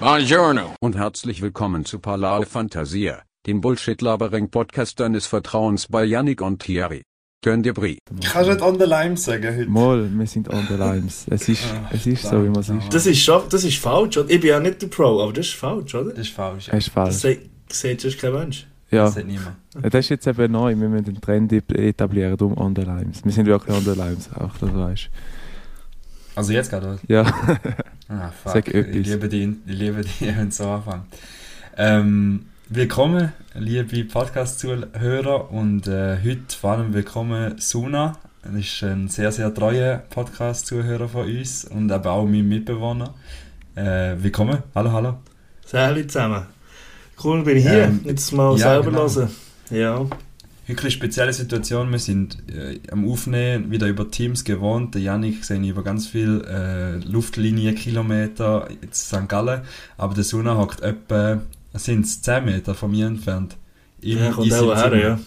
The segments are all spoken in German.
Buongiorno. Und herzlich willkommen zu Palao Fantasia, dem Bullshit-Labering-Podcast deines Vertrauens bei Yannick und Thierry. Gönn dir Brie. Kannst du nicht on the lime sagen heute? Moll, wir sind on the limes. Es ist, es ist so, wie man es ist. Das ist schon, das ist falsch, oder? Ich bin ja nicht der Pro, aber das ist falsch, oder? Das ist falsch. Ist Das falsch. sagt, sagt sonst kein Mensch. Ja, Das sagt niemand. das ist jetzt eben neu. Wir müssen den Trend etablieren, um on the limes. Wir sind wirklich on the limes, auch das weißt Also jetzt gerade? Ja, Ah, fuck. Ich liebe die, ich liebe die, es so anfangen. Ähm, willkommen, liebe Podcast-Zuhörer und äh, heute vor allem willkommen Suna. Er ist ein sehr, sehr treuer Podcast-Zuhörer von uns und aber auch mein Mitbewohner. Äh, willkommen, hallo, hallo. Salut zusammen. Cool, bin ich hier. Ähm, Jetzt mal ja, selber genau. hören. Ja. Eine spezielle Situation. Wir sind äh, am Aufnehmen wieder über Teams gewohnt. Der Janik sehe ich über ganz viele äh, Luftlinienkilometer in St. Gallen. Aber der Suna hockt etwa, sind es 10 Meter von mir entfernt. Im- Ja, kommt auch her, ja.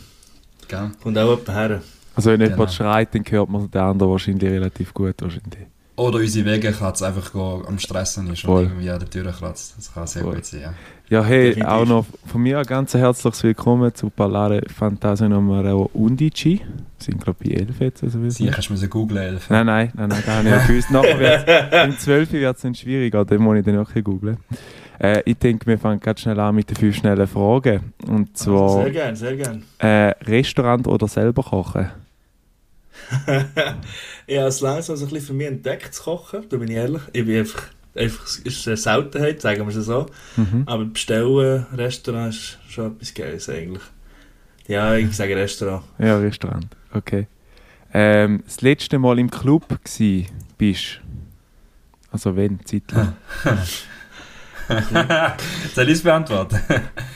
Gell? Kommt auch jemand her. also wenn Genau. jemand schreit, dann hört man den anderen wahrscheinlich relativ gut. Wahrscheinlich. Oder unsere Wege kann es einfach gehen, am Stressen ist Voll. und irgendwie an der Tür kratzt. Das kann sehr Voll. gut sein, ja. Ja, hey, Definitiv. auch noch von mir ein ganz herzliches Willkommen zu Parlare Fantasia Numero 11. Wir sind, glaube ich, bei 11 jetzt. Also Sie kannst du googeln, Elf. Nein, nein, nein, nein, gar nicht gewusst. Nachher wird's, im 12. wird es dann schwieriger, dann muss ich dann auch googeln. Äh, ich denke, wir fangen ganz schnell an mit den fünf schnellen Fragen. Und zwar Sehr gern, sehr gern. äh, Restaurant oder selber kochen? ich habe es langsam so ein bisschen für mich entdeckt zu kochen, da bin ich ehrlich. Ich bin einfach, einfach es ist eine Seltenheit, sagen wir es so. Mhm. Aber bestellen, Restaurant ist schon etwas Geiles eigentlich. Ja, ich sage Restaurant. Ja, Restaurant. Okay. Ähm, das letzte Mal im Club gsi bist. Also wenn, zeitlich. Soll ich es beantworten?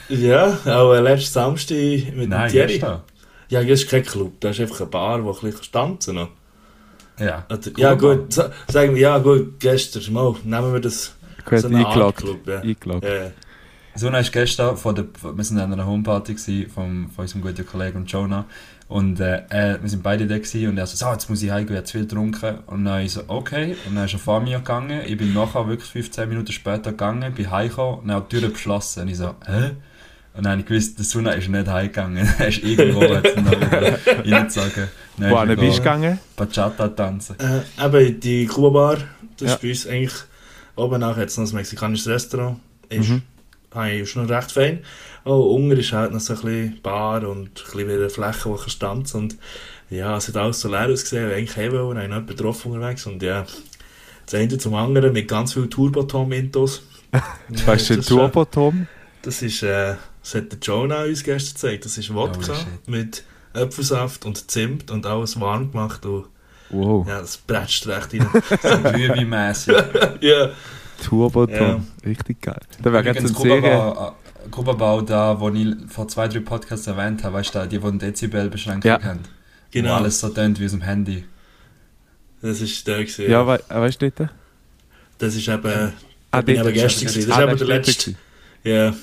Ja, auch äh, letzten Samstag mit Nein, dem Thierry. Ja, das ist kein Club, das ist einfach eine Bar, wo ein bisschen tanzen kann. Ja. Oder- Ja gut, sa- sagen wir, ja gut, gestern, mal, nehmen wir das Gut, so eine Art eingeloggt. Club. Ja. eingeloggt. Ja. Suna ist gestern von der, wir sind an einer Homeparty vom, von unserem guten Kollegen Jonah und äh, wir sind beide da gsi und er so, so jetzt muss ich heimgehen, ich habe zu viel getrunken und dann ich so, okay und dann ist er vor mir gegangen, ich bin nachher wirklich 15 Minuten später gegangen, bin heimgekommen und er hat die Tür geschlossen und ich so, hä? Und dann habe ich gewusst, der Suna ist nicht heimgegangen, er ist irgendwo jetzt noch wieder reingezogen. Wo ist bist du gegangen? Bachata tanzen. Äh, eben die Kuba Bar, das Ja. ist bei uns eigentlich, oben nach jetzt noch ein mexikanisches Restaurant, ist, Mhm. habe ich schon recht fein. Oh, unten ist halt noch so ein bisschen Bar und ein bisschen wieder Fläche, wo ich tanzen und ja, es hat alles so leer ausgesehen, wie eigentlich haben wollen, habe ich noch jemanden getroffen unterwegs und ja, das eine zum anderen mit ganz viel Turbotom-Intos. Was ist ist, äh, Turbotom? Das ist, äh, das hat der Jonah uns gestern gezeigt. Das ist Wodka shit. mit Apfelsaft und Zimt und alles warm gemacht. Und, Wow. ja, das bretscht recht rein. Glühwein-mässig. ja, Turbotom. Ja. Richtig geil. Da wäre jetzt eine Serie. Kuba-Bau, äh, da, wo ich vor zwei, drei Podcasts erwähnt habe, weißt du, die, die eine Dezibel-Beschränkung Ja. haben. genau. Wo alles so tönt wie aus dem Handy. Das ist der gewesen. Ja, we weißt du dort? Das ist eben, da Ah, bin ich eben ist gestern das gewesen. Das Ah, ist eben das der letzte. Ja.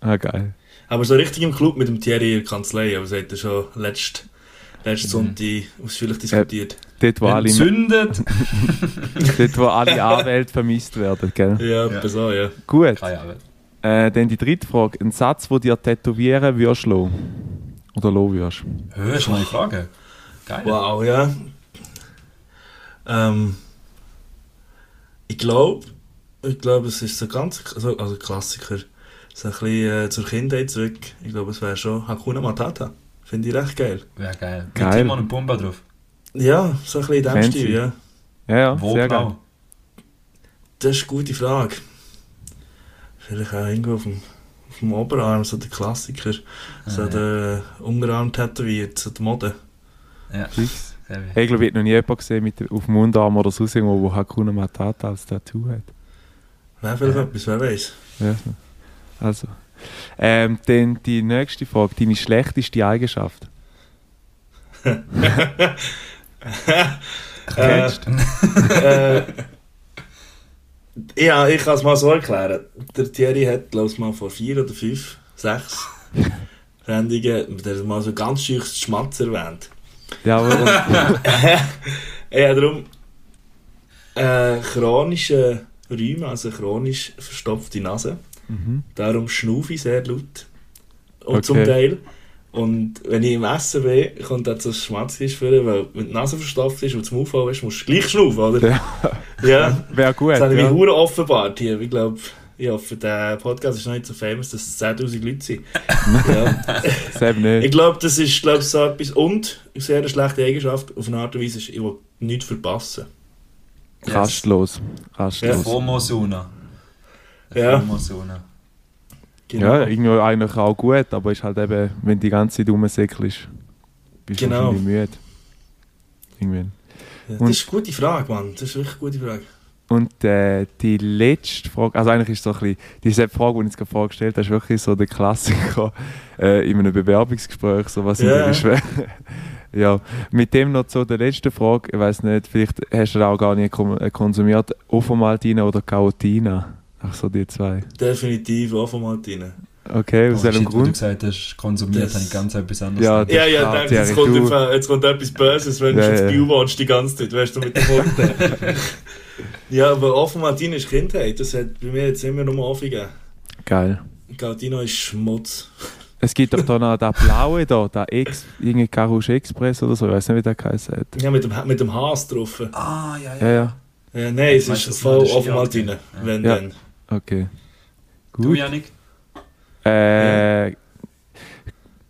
Ah, geil. Aber so richtig im Club mit dem Thierry in der Kanzlei. Aber das hat er schon letzten letzten Mhm. Sonntag ausführlich diskutiert. Dort, wo alle, Entzündet! dort, wo alle Anwälte vermisst werden, gell? Ja, Ja. so, ja. Gut. Äh, dann die dritte Frage. Ein Satz, den dir tätowieren würdest lassen. Oder lassen würdest. Hörst du die Frage? Geil. Wow, ja. Ähm, ich glaube, ich glaube, es ist so ganz, also, also Klassiker, so ein bisschen äh, zur Kindheit zurück. Ich glaube, es wäre schon Hakuna Matata. Finde ich recht geil. Wäre geil. Mit Geil. Timon und Pumba drauf. Ja, so ein bisschen in dem. Stil, ja. Ja, ja, Wo sehr genau? geil. Das ist eine gute Frage. Vielleicht auch irgendwo auf dem, auf dem Oberarm, so der Klassiker. So Ah, der Unterarm tätowiert, so die Mode. Ja. Fix. Hey, ich glaube, ich habe noch nie jemanden gesehen mit, auf dem Mundarm oder so wo Hakuna Matata als Tattoo hat. Wäre vielleicht Ja. etwas, wer weiß. Ja. Also. Ähm, dann die nächste Frage. Deine schlechteste Eigenschaft? Kennst du? äh, ja, ich kann es mal so erklären. Der Thierry hat, glaube ich, mal vor vier oder fünf, sechs Sendungen, der hat mal so ganz schüchtes Schmatz erwähnt. Ja, aber ja, darum äh, chronische Rheuma, also chronisch verstopfte Nase. Mhm. Darum schnaufe ich sehr laut. Und Okay. zum Teil. Und wenn ich im Essen bin, kommt dann so ein Schmatzgeräusch vor, weil wenn die Nase verstopft ist und Maul voll ist, musst du gleich schnaufen, oder? Ja. Ja. Wäre gut. Das habe ich ja. offenbart hier. Ich glaube, ich hoffe, der Podcast ist noch nicht so famous, dass es 10'000 Leute sind. ja. Selbst Ich glaube, das ist glaub, so etwas. Und eine sehr schlechte Eigenschaft auf eine Art und Weise ist, ich will nichts verpassen. Rastlos. Ja. Rastlos. Formosuna. Ja. Genau. Ja, irgendwie eigentlich auch gut, aber ist halt eben, wenn du die ganze Zeit rumsäckelst, bist du Genau. wahrscheinlich müde. Irgendwie. Ja, Und- das ist eine gute Frage, Mann. Das ist wirklich eine gute Frage. Und äh, die letzte Frage, also eigentlich ist so ein bisschen, diese Frage, die ich jetzt gerade vorgestellt habe, ist wirklich so der Klassiker äh, in einem Bewerbungsgespräch, so was Ja. deine Schwächen? ja, mit dem noch zu der letzten Frage, ich weiß nicht, vielleicht hast du das auch gar nicht äh, konsumiert, Ovomaltina oder Caotina? Ach so, die zwei. Definitiv auch von Martine. Okay, aus Oh, welchem shit, wo du Grund? gesagt hast, konsumiert, Das- habe ich ganz etwas anderes Ja. Ja, ja, denke, jetzt kommt, du- etwa- jetzt kommt etwas Böses, wenn Ja, du ins ja. Wohnst die ganze Zeit, weißt du, mit dem Kunden. ja, aber offen Martine ist Kindheit. Das hat bei mir jetzt immer nur offen gegeben. Geil. Gautino ist Schmutz. Es gibt doch da noch den blaue da, der Ex, irgendwie Carouche Express oder so, ich weiß nicht, wie der geheißen hat. Ja, mit dem, mit dem Haas drauf. Ah, ja, Ja, ja, Ja, nein, es ist voll offen. Ja. Wenn Ja. dann. Okay. Du, Gut. Janik? Äh,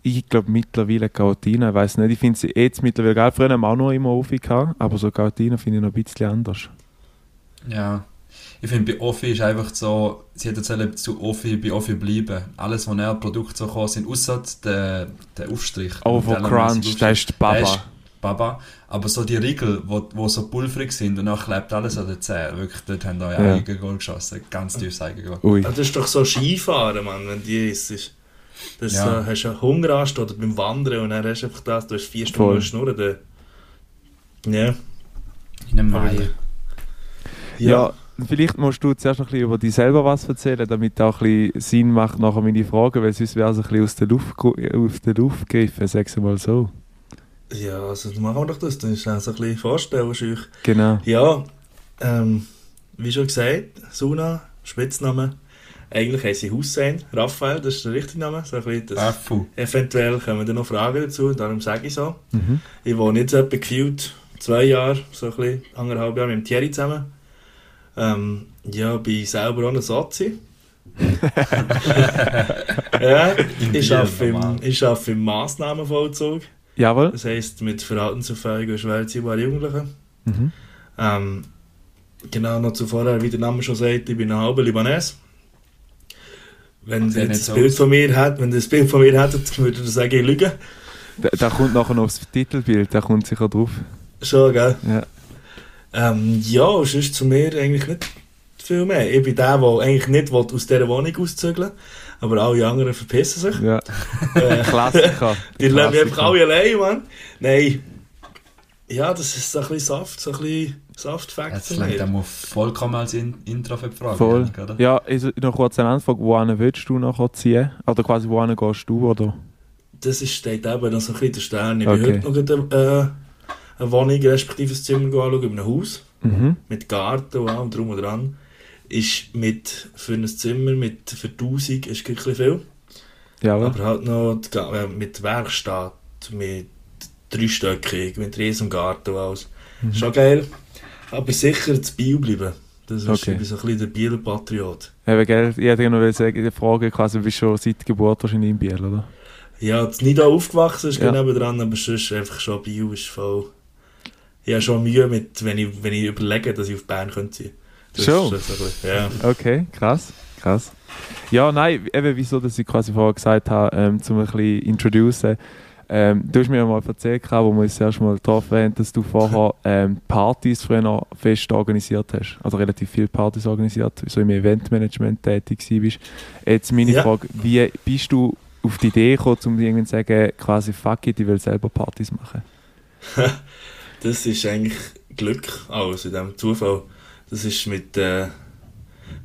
Ich glaube mittlerweile Caotina, ich weiß nicht, ich finde sie jetzt mittlerweile geil. Früher haben wir auch noch immer Offi gehabt, aber so Caotina finde ich noch ein bisschen anders. Ja. Ich finde, bei Offi ist einfach so, sie hat erzählt, zu Offi, bei Offi bleiben. Alles, was näher Produkte so kommen sind, außer der, der Aufstrich. Ovo Der Crunch, Der ist Baba. Baba. Aber so die Riegel, wo, wo so pulverig sind und dann klebt alles an den Zähnen. Wirklich, dort haben wir Ja. ja. Eigengoal geschossen. Ganz tiefes Eigengoal. Ui. Das ist doch so Skifahren, Mann, wenn die isst. Das Ja. so, hast du einen Hungerast oder beim Wandern und dann hast du einfach das, du hast vier Voll. Stunden Schnurren. Ja. In einem Mai. Ja. vielleicht musst du zuerst noch ein bisschen über dich selber was erzählen, damit auch ein bisschen Sinn macht nachher meine Frage, weil sonst wäre es ein bisschen aus der Luft, aus der Luft gegriffen, sag's mal so. Ja, also machen wir doch das. Dann ist das ein bisschen vorstellen. Genau. Ja, ähm, wie schon gesagt, Suna, Spitzname. Eigentlich heisst sie Hussein Raphael, das ist der richtige Name. So ein bisschen das, Affu. eventuell kommen da noch Fragen dazu, darum sage ich so. Mhm. Ich wohne jetzt etwa gefühlt zwei Jahre, so ein bisschen anderthalb Jahre mit dem Thierry zusammen. Ähm, ja, bin selber auch ein Sozi. ja, ich arbeite im, ich arbeite im Massnahmenvollzug. Jawohl. Das heisst, mit Verhaltensauffälligen und schwer erziehbaren Jugendlichen. Mhm. Ähm, genau, noch zuvor, wie der Name schon sagt, ich bin ein halber Libanes. Wenn ihr jetzt ein Bild von mir hat, wenn das Bild von mir hättet, würde ich sagen, ich lüge. Da, da kommt nachher noch das Titelbild, da kommt sicher drauf. Schon, gell? Ja. Ähm, ja, sonst zu mir eigentlich nicht viel mehr. Ich bin der, der eigentlich nicht will, aus dieser Wohnung auszügeln aber alle anderen verpissen sich. Ja. Äh, Klassiker. die lassen mich einfach alle allein, Mann. Nein. Ja, das ist so ein bisschen Saft, so ein bisschen Saft-Fact Jetzt mir. er vollkommen als In Intro für die Frage. Voll. Oder? Ja, also noch kurz eine Anfrage, wohin willst du nachher ziehen? Oder quasi wohin gehst du, oder? Das ist, steht eben noch so ein bisschen der Stern. Ich Okay. bin heute noch gerade, äh, eine Wohnung, respektive ein Zimmer anschauen, in einem Haus. Mhm. mit Garten und allem drum und dran, ist mit, für ein Zimmer mit für 1000 ist ein bisschen viel. Jawohl. Aber halt noch die, äh, mit Werkstatt, mit dreistöckig, mit riesem Garten und alles. Mhm. Schon geil. Aber sicher zu Biel bleiben. Das ist Okay. so ein bisschen der Bieler Patriot. Eben, gell, ich hätte noch sagen, die Frage quasi, du bist schon seit Geburt wahrscheinlich in Biel, oder? Ja, jetzt nicht aufgewachsen ist Ja. genau dran, aber sonst einfach schon Biel ist voll... Ich habe schon Mühe mit, wenn ich, wenn ich überlege, dass ich auf Bern könnte. Das Schon? ist bisschen, ja. Okay, krass, krass. Ja, nein, eben wieso, dass ich quasi vorher gesagt habe, ähm, zum ein bisschen introducen. Ähm, du hast mir mal erzählt, wo wir uns das erste Mal getroffen haben, dass du vorher ähm, Partys früher noch fest organisiert hast. Also relativ viele Partys organisiert, so im Eventmanagement tätig warst. Jetzt meine Ja. Frage, wie bist du auf die Idee gekommen, um irgendwann zu sagen, quasi fuck it, ich will selber Partys machen? Das ist eigentlich Glück, alles in diesem Zufall. Das ist mit, äh,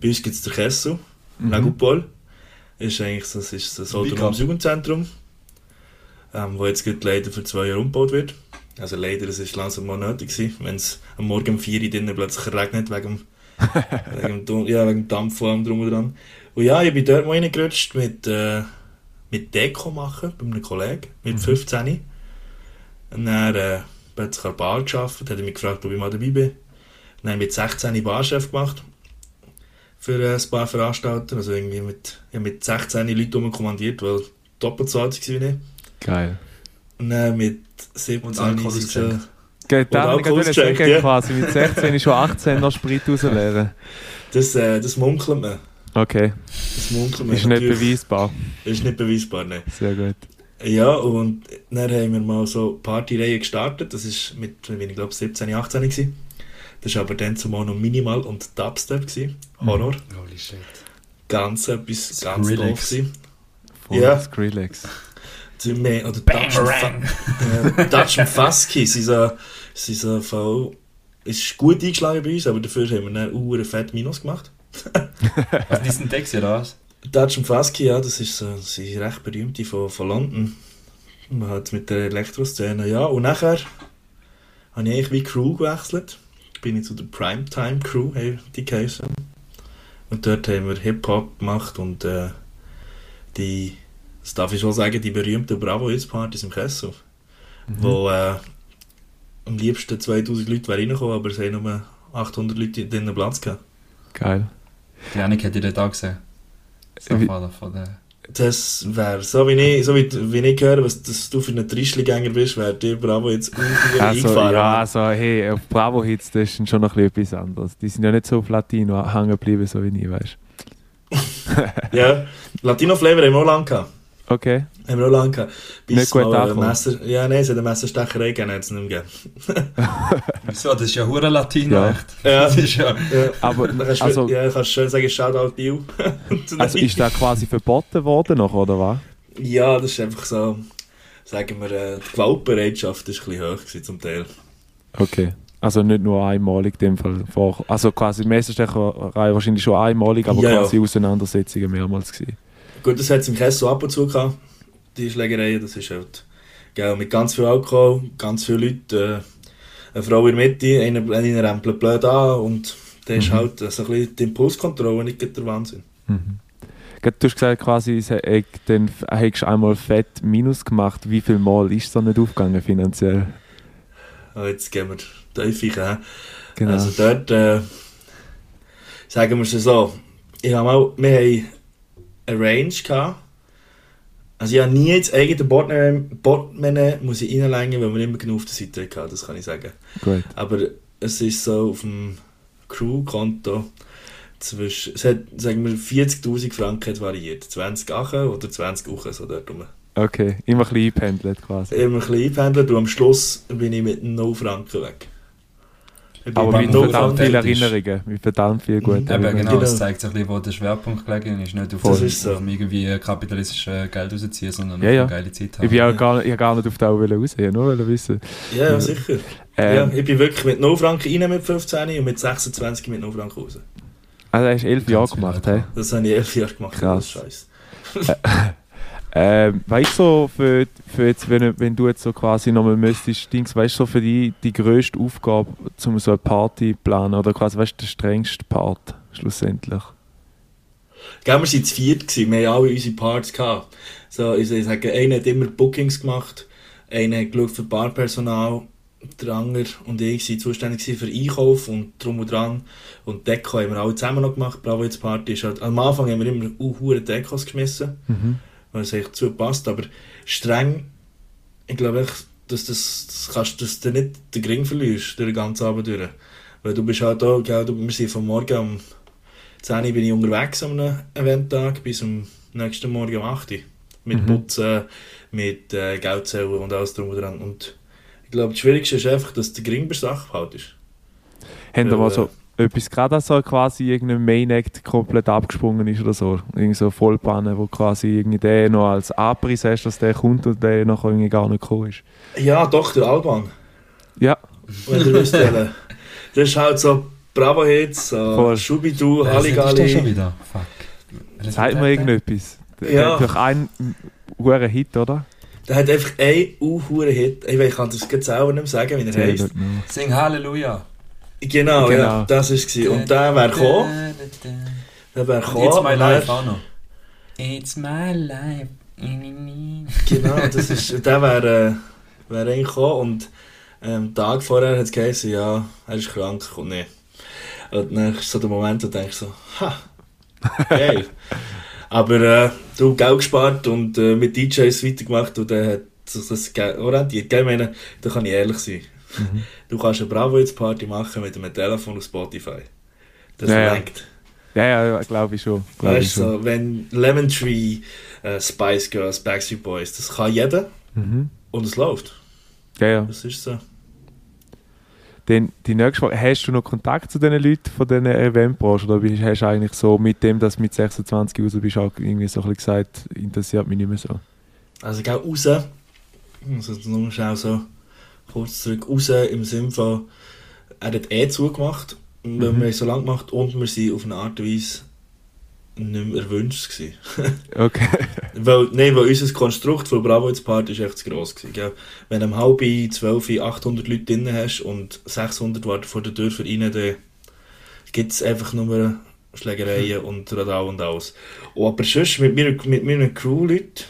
bei uns gibt es den Kessel, Mhm. Legupol. Ist eigentlich, das ist das autonomes? Jugendzentrum, ähm, wo jetzt gerade leider für zwei Jahre umgebaut wird. Also leider, es ist langsam mal nötig gewesen, wenn es am Morgen um 4 Uhr drinnen plötzlich regnet wegen dem wegen, dem, ja, wegen dem Dampf vor allem drum und dran. Und ja, ich bin dort mal reingerutscht mit, äh, mit Deko machen, bei einem Kollegen, mit 15. Und dann äh, plötzlich an der Bar gearbeitet, hat er mich gefragt, ob ich mal dabei bin. Dann mit 16 Barchef gemacht für äh, ein paar Veranstalter. Also irgendwie mit, ja, mit 16 Leuten kommandiert, weil doppelt so alt war wie ich. Geil. Und dann mit 17 Und Alkohol. Geht dann, würde gecheckt, sagen, ja. quasi mit 16 ist schon 18 noch Sprit rausleeren. Das, äh, das munkelt man. Okay, Das munkelt man. ist nicht beweisbar. Ist nicht beweisbar, nein. Sehr gut. Ja, und dann haben wir mal so Partyreihe gestartet. Das war mit, ich glaube, 17, 18 gewesen. Das war aber dann zumal noch Minimal und Dubstep. Gewesen. Horror. Holy shit. Ganz etwas, ganz Skrillex. doof. Voll Ja. Skrillex. Sie mehr- Oder Dutch und, Fasky sind so, sind so voll... Es ist gut eingeschlagen bei uns, aber dafür haben wir dann einen fett Minus gemacht. Also die sind Decks, oder was? Dutch und Fasky, ja, das ist so, das sind recht berühmte von, von London. Man hat mit der Elektroszene, ja. Und nachher habe ich eigentlich wie Crew gewechselt. Bin ich zu der Primetime Crew, hey, die geheißen. Und dort haben wir Hip-Hop gemacht und äh, die, das darf ich schon sagen, die berühmten Bravo Hits Partys im Kessel. Wo äh, am liebsten 2000 Leute wären reingekommen, aber es haben nur 800 Leute drinnen Platz gehabt. Geil. Die Janik hat ihr da gesehen. So Wie- von, von der... Das wäre, so wie ich, so wie, wie ich höre, was dass du für einen Trischligänger bist, wäre dir Bravo jetzt irgendwie Also, eingefahren. ja, also, hey, auf Bravo Hits, das ist schon noch etwas anderes. Die sind ja nicht so auf Latino hängen geblieben, so wie ich, weißt ja. Latino Flavor haben wir auch lange gehabt. Okay. Haben wir auch lange gehabt. Bis Nicht gut mal. Messer, ja, nein, es hat eine Messerstecherei gegeben, hat es nicht mehr gegeben. Wieso? Das ist ja hure Latino, Ja. echt. Ja. Das ist ja... Ja. Aber, kannst du, also, ja, kannst schön sagen, Shoutout Biel. also ist das quasi verboten worden noch, oder was? ja, das ist einfach so, sagen wir, äh, die Gewaltbereitschaft ist ein bisschen hoch gewesen zum Teil. Okay. Also nicht nur einmalig in dem Fall. Also quasi Messerstecherei wahrscheinlich schon einmalig, aber Ja, ja. quasi Auseinandersetzungen mehrmals gewesen. Gut, das hat es im Kessel ab und zu gehabt, die Schlägerei. Das ist halt gell, mit ganz viel Alkohol, ganz viele Leute, äh, eine Frau in der Mitte, einer, einer rempelt blöd an und dann ist Mhm. halt äh, so ein bisschen die Impulskontrolle nicht der Wahnsinn. Mhm. Du hast gesagt, quasi, hat- dann hast du einmal fett Minus gemacht. Wie viel Mal ist es da nicht aufgegangen finanziell? Aber jetzt gehen wir tief rein. Genau. Also dort, äh, sagen wir es so, ich habe mal, wir haben Range gehabt. Also ich habe nie das eigene Portemonnaie muss ich reinlegen, weil wir immer genug auf der Seite hatten, das kann ich sagen. Gut. Aber es ist so auf dem Crew-Konto zwischen, es hat, sagen wir, 40'000 Franken hat variiert. 20 Achen oder 20 Uchen, so dort rum. Okay, immer ein bisschen eingependelt quasi. Immer ein bisschen eingependelt und am Schluss bin ich mit 0 Franken weg. Aber mit verdammt vielen Erinnerungen. Mit verdammt viel guten. Eben, Erinnerungen. genau, es Genau. zeigt sich ein bisschen, wo der Schwerpunkt gelegen ist. Nicht auf, Das ist so. auf irgendwie kapitalistisches Geld rausziehen, sondern Ja, auf ja. eine geile Zeit Ich bin ja gar, ich gar nicht auf die raus, ich wollte nur wollen wissen. Ja, ja, sicher. Ähm, ja, ich bin wirklich mit 0 Franken rein mit 15 und mit 26 mit 0 Franken raus. Also, hast du elf Ganz Jahre viel gemacht, hä? Das habe ich 11 Jahre gemacht. Krass. Das ist scheiße. Ähm, weißt du, so für, für jetzt, wenn, wenn du jetzt so quasi nochmal müsstest, Dings, weißt du, so für die, die grösste Aufgabe, um so eine Party zu planen, oder quasi, weißt du, der strengste Part, schlussendlich? Gell, wir waren zu viert, gewesen. wir haben alle unsere Parts gehabt. So, ich sage, einer hat immer Bookings gemacht, einer hat geschaut für Barpersonal, der andere und ich waren zuständig für Einkauf und drum und dran. Und Deko haben wir alle zusammen noch gemacht. Bravo jetzt Party ist halt, am Anfang haben wir immer uh, Dekos geschmissen, Mhm. Weil es echt zu passt, aber streng, ich glaube echt, dass, das, das kannst, dass du nicht den Gring verlierst, durch den ganzen Abend durch. Weil du bist halt da, gell, du, wir sind von morgen um 10 Uhr bin ich unterwegs am Eventtag bis am nächsten Morgen um 8 Uhr. Mit Mhm. Putzen, mit äh, Geldzählen und alles drum und dran. Und ich glaube, das Schwierigste ist einfach, dass der Gring bei Sache behaltest. Haben da Ja, mal so etwas gerade so quasi irgendein Main Act komplett abgesprungen ist oder so? Irgendwie so Vollpannen, wo quasi irgendwie der noch als Abriss hast, dass der kommt und der noch irgendwie gar nicht gekommen ist. Ja, doch, der Alban. Ja, Wenn wisst, welchen. Das ist halt so Bravo-Hits, so Voll. Schubidu, Wer ist das schon Halligalli. wieder? Fuck. Sagt der? mir irgendetwas. Der Ja. hat doch einen hohen Hit, oder? Der hat einfach einen uh Hit. Ich weiß, ich kann das jetzt selber nicht mehr sagen, wie er mehr. Sing Halleluja. Genau, Genau. ja, das war es. Und der wäre gekommen. Der wäre gekommen. It's my life auch noch. It's my life. Genau, das ist, der wäre äh, wär eigentlich gekommen und ähm, Tag vorher hat es geheißen, ja, er ist krank, kommt nicht. Und dann ist so der Moment, wo du denkst so, ha, geil. Aber äh, du Geld gespart und äh, mit DJs weitergemacht und dann hat sich das Geld orientiert. Gell, Ich meine, da kann ich ehrlich sein. Du kannst eine Bravo jetzt Party machen mit einem Telefon auf Spotify. Das Ja, ja. lenkt. Ja, ja, glaube ich schon. Glaub ich Weißt du, so, wenn Lemon Tree, äh, Spice Girls, Backstreet Boys, das kann jeder Mhm. und es läuft. Ja, ja. Das ist so. Dann die nächste Frage, hast du noch Kontakt zu diesen Leuten von diesen Eventbranche oder bist- hast du eigentlich so mit dem, dass du mit 26 raus bist, auch irgendwie so ein bisschen gesagt, interessiert mich nicht mehr so? Also geh raus, also nur schnell so kurz zurück, raus im Sinne von, er hat eh zugemacht, weil Mhm. wir haben so lange gemacht und wir sind auf eine Art und Weise nicht mehr erwünscht gewesen. Okay. Weil, nein, weil unser Konstrukt von Bravo jetzt Party ist echt zu gross gewesen. Gell? Wenn du um halb zwölf 800 Leute drin hast und 600 warten vor der Tür für rein, dann gibt es einfach nur Schlägereien und Radau und alles. Und aber sonst mit, mir, mit meinen Crew-Leuten,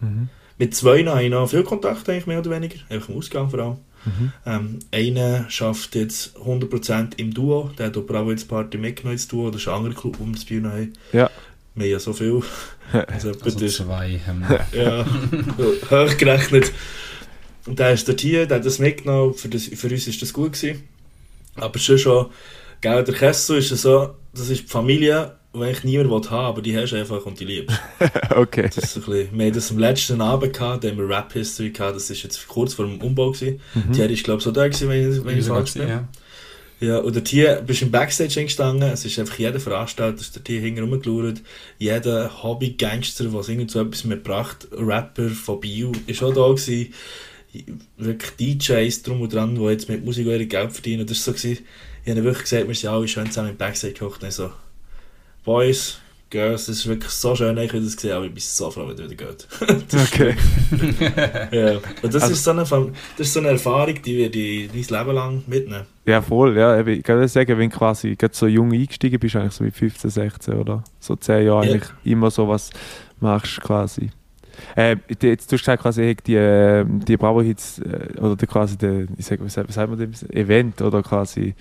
Mhm. Mit zwei habe ich noch viel Kontakt, eigentlich mehr oder weniger, einfach im Ausgang vor allem. Mhm. Ähm, einer schafft jetzt 100% im Duo, der hat auch Bravo jetzt Party mitgenommen ins Duo, das ist ein anderer Club, wo wir das Bühne haben. Ja. Wir haben ja so viel. Also, Also das- zwei haben ja, hochgerechnet. Und der ist dort hier, der hat das mitgenommen, für, das, für uns ist das gut gewesen. Aber schon schon, gell, der Kessel ist so, das ist die Familie, die eigentlich niemand will haben, aber die hast du einfach und die liebst. okay. Das ist so ein bisschen, wir hatten das am letzten Abend gehabt, da haben wir Rap History gehabt, das ist jetzt kurz vor dem Umbau gewesen. Mhm. Thierry ist glaube ich so da gewesen, wenn ich, wenn ich falsch bin. ja. Ja, und dort hier bist du im Backstage hingestanden, es ist einfach jeder Veranstalter, ist dort hier hinten rumgeschaut, jeder Hobby-Gangster, der irgend so etwas mitgebracht, Rapper von Bio, ist auch da gewesen, wirklich DJs drum und dran, die jetzt mit Musik ihr Geld verdienen, das war so gewesen, ich habe wirklich gesagt, wir sind alle schön zusammen im Backstage ich so, Boys, Girls, das ist wirklich so schön, ich habe das gesehen, aber ich bin so froh, wenn es wieder geht. Okay. ja. Und das, Also- ist so eine, das ist so eine Erfahrung, die wir die mein Leben lang mitnehmen. Ja, voll. Ja, ich kann sagen, wenn du quasi so jung eingestiegen bist, eigentlich so mit 15, 16 oder so 10 Jahre, Ja. eigentlich immer so was machst quasi. Äh, jetzt du hast gesagt, quasi, die, äh, die Bravo Hits, äh, oder quasi, der, ich sag, was sagt man dem? Event, oder quasi.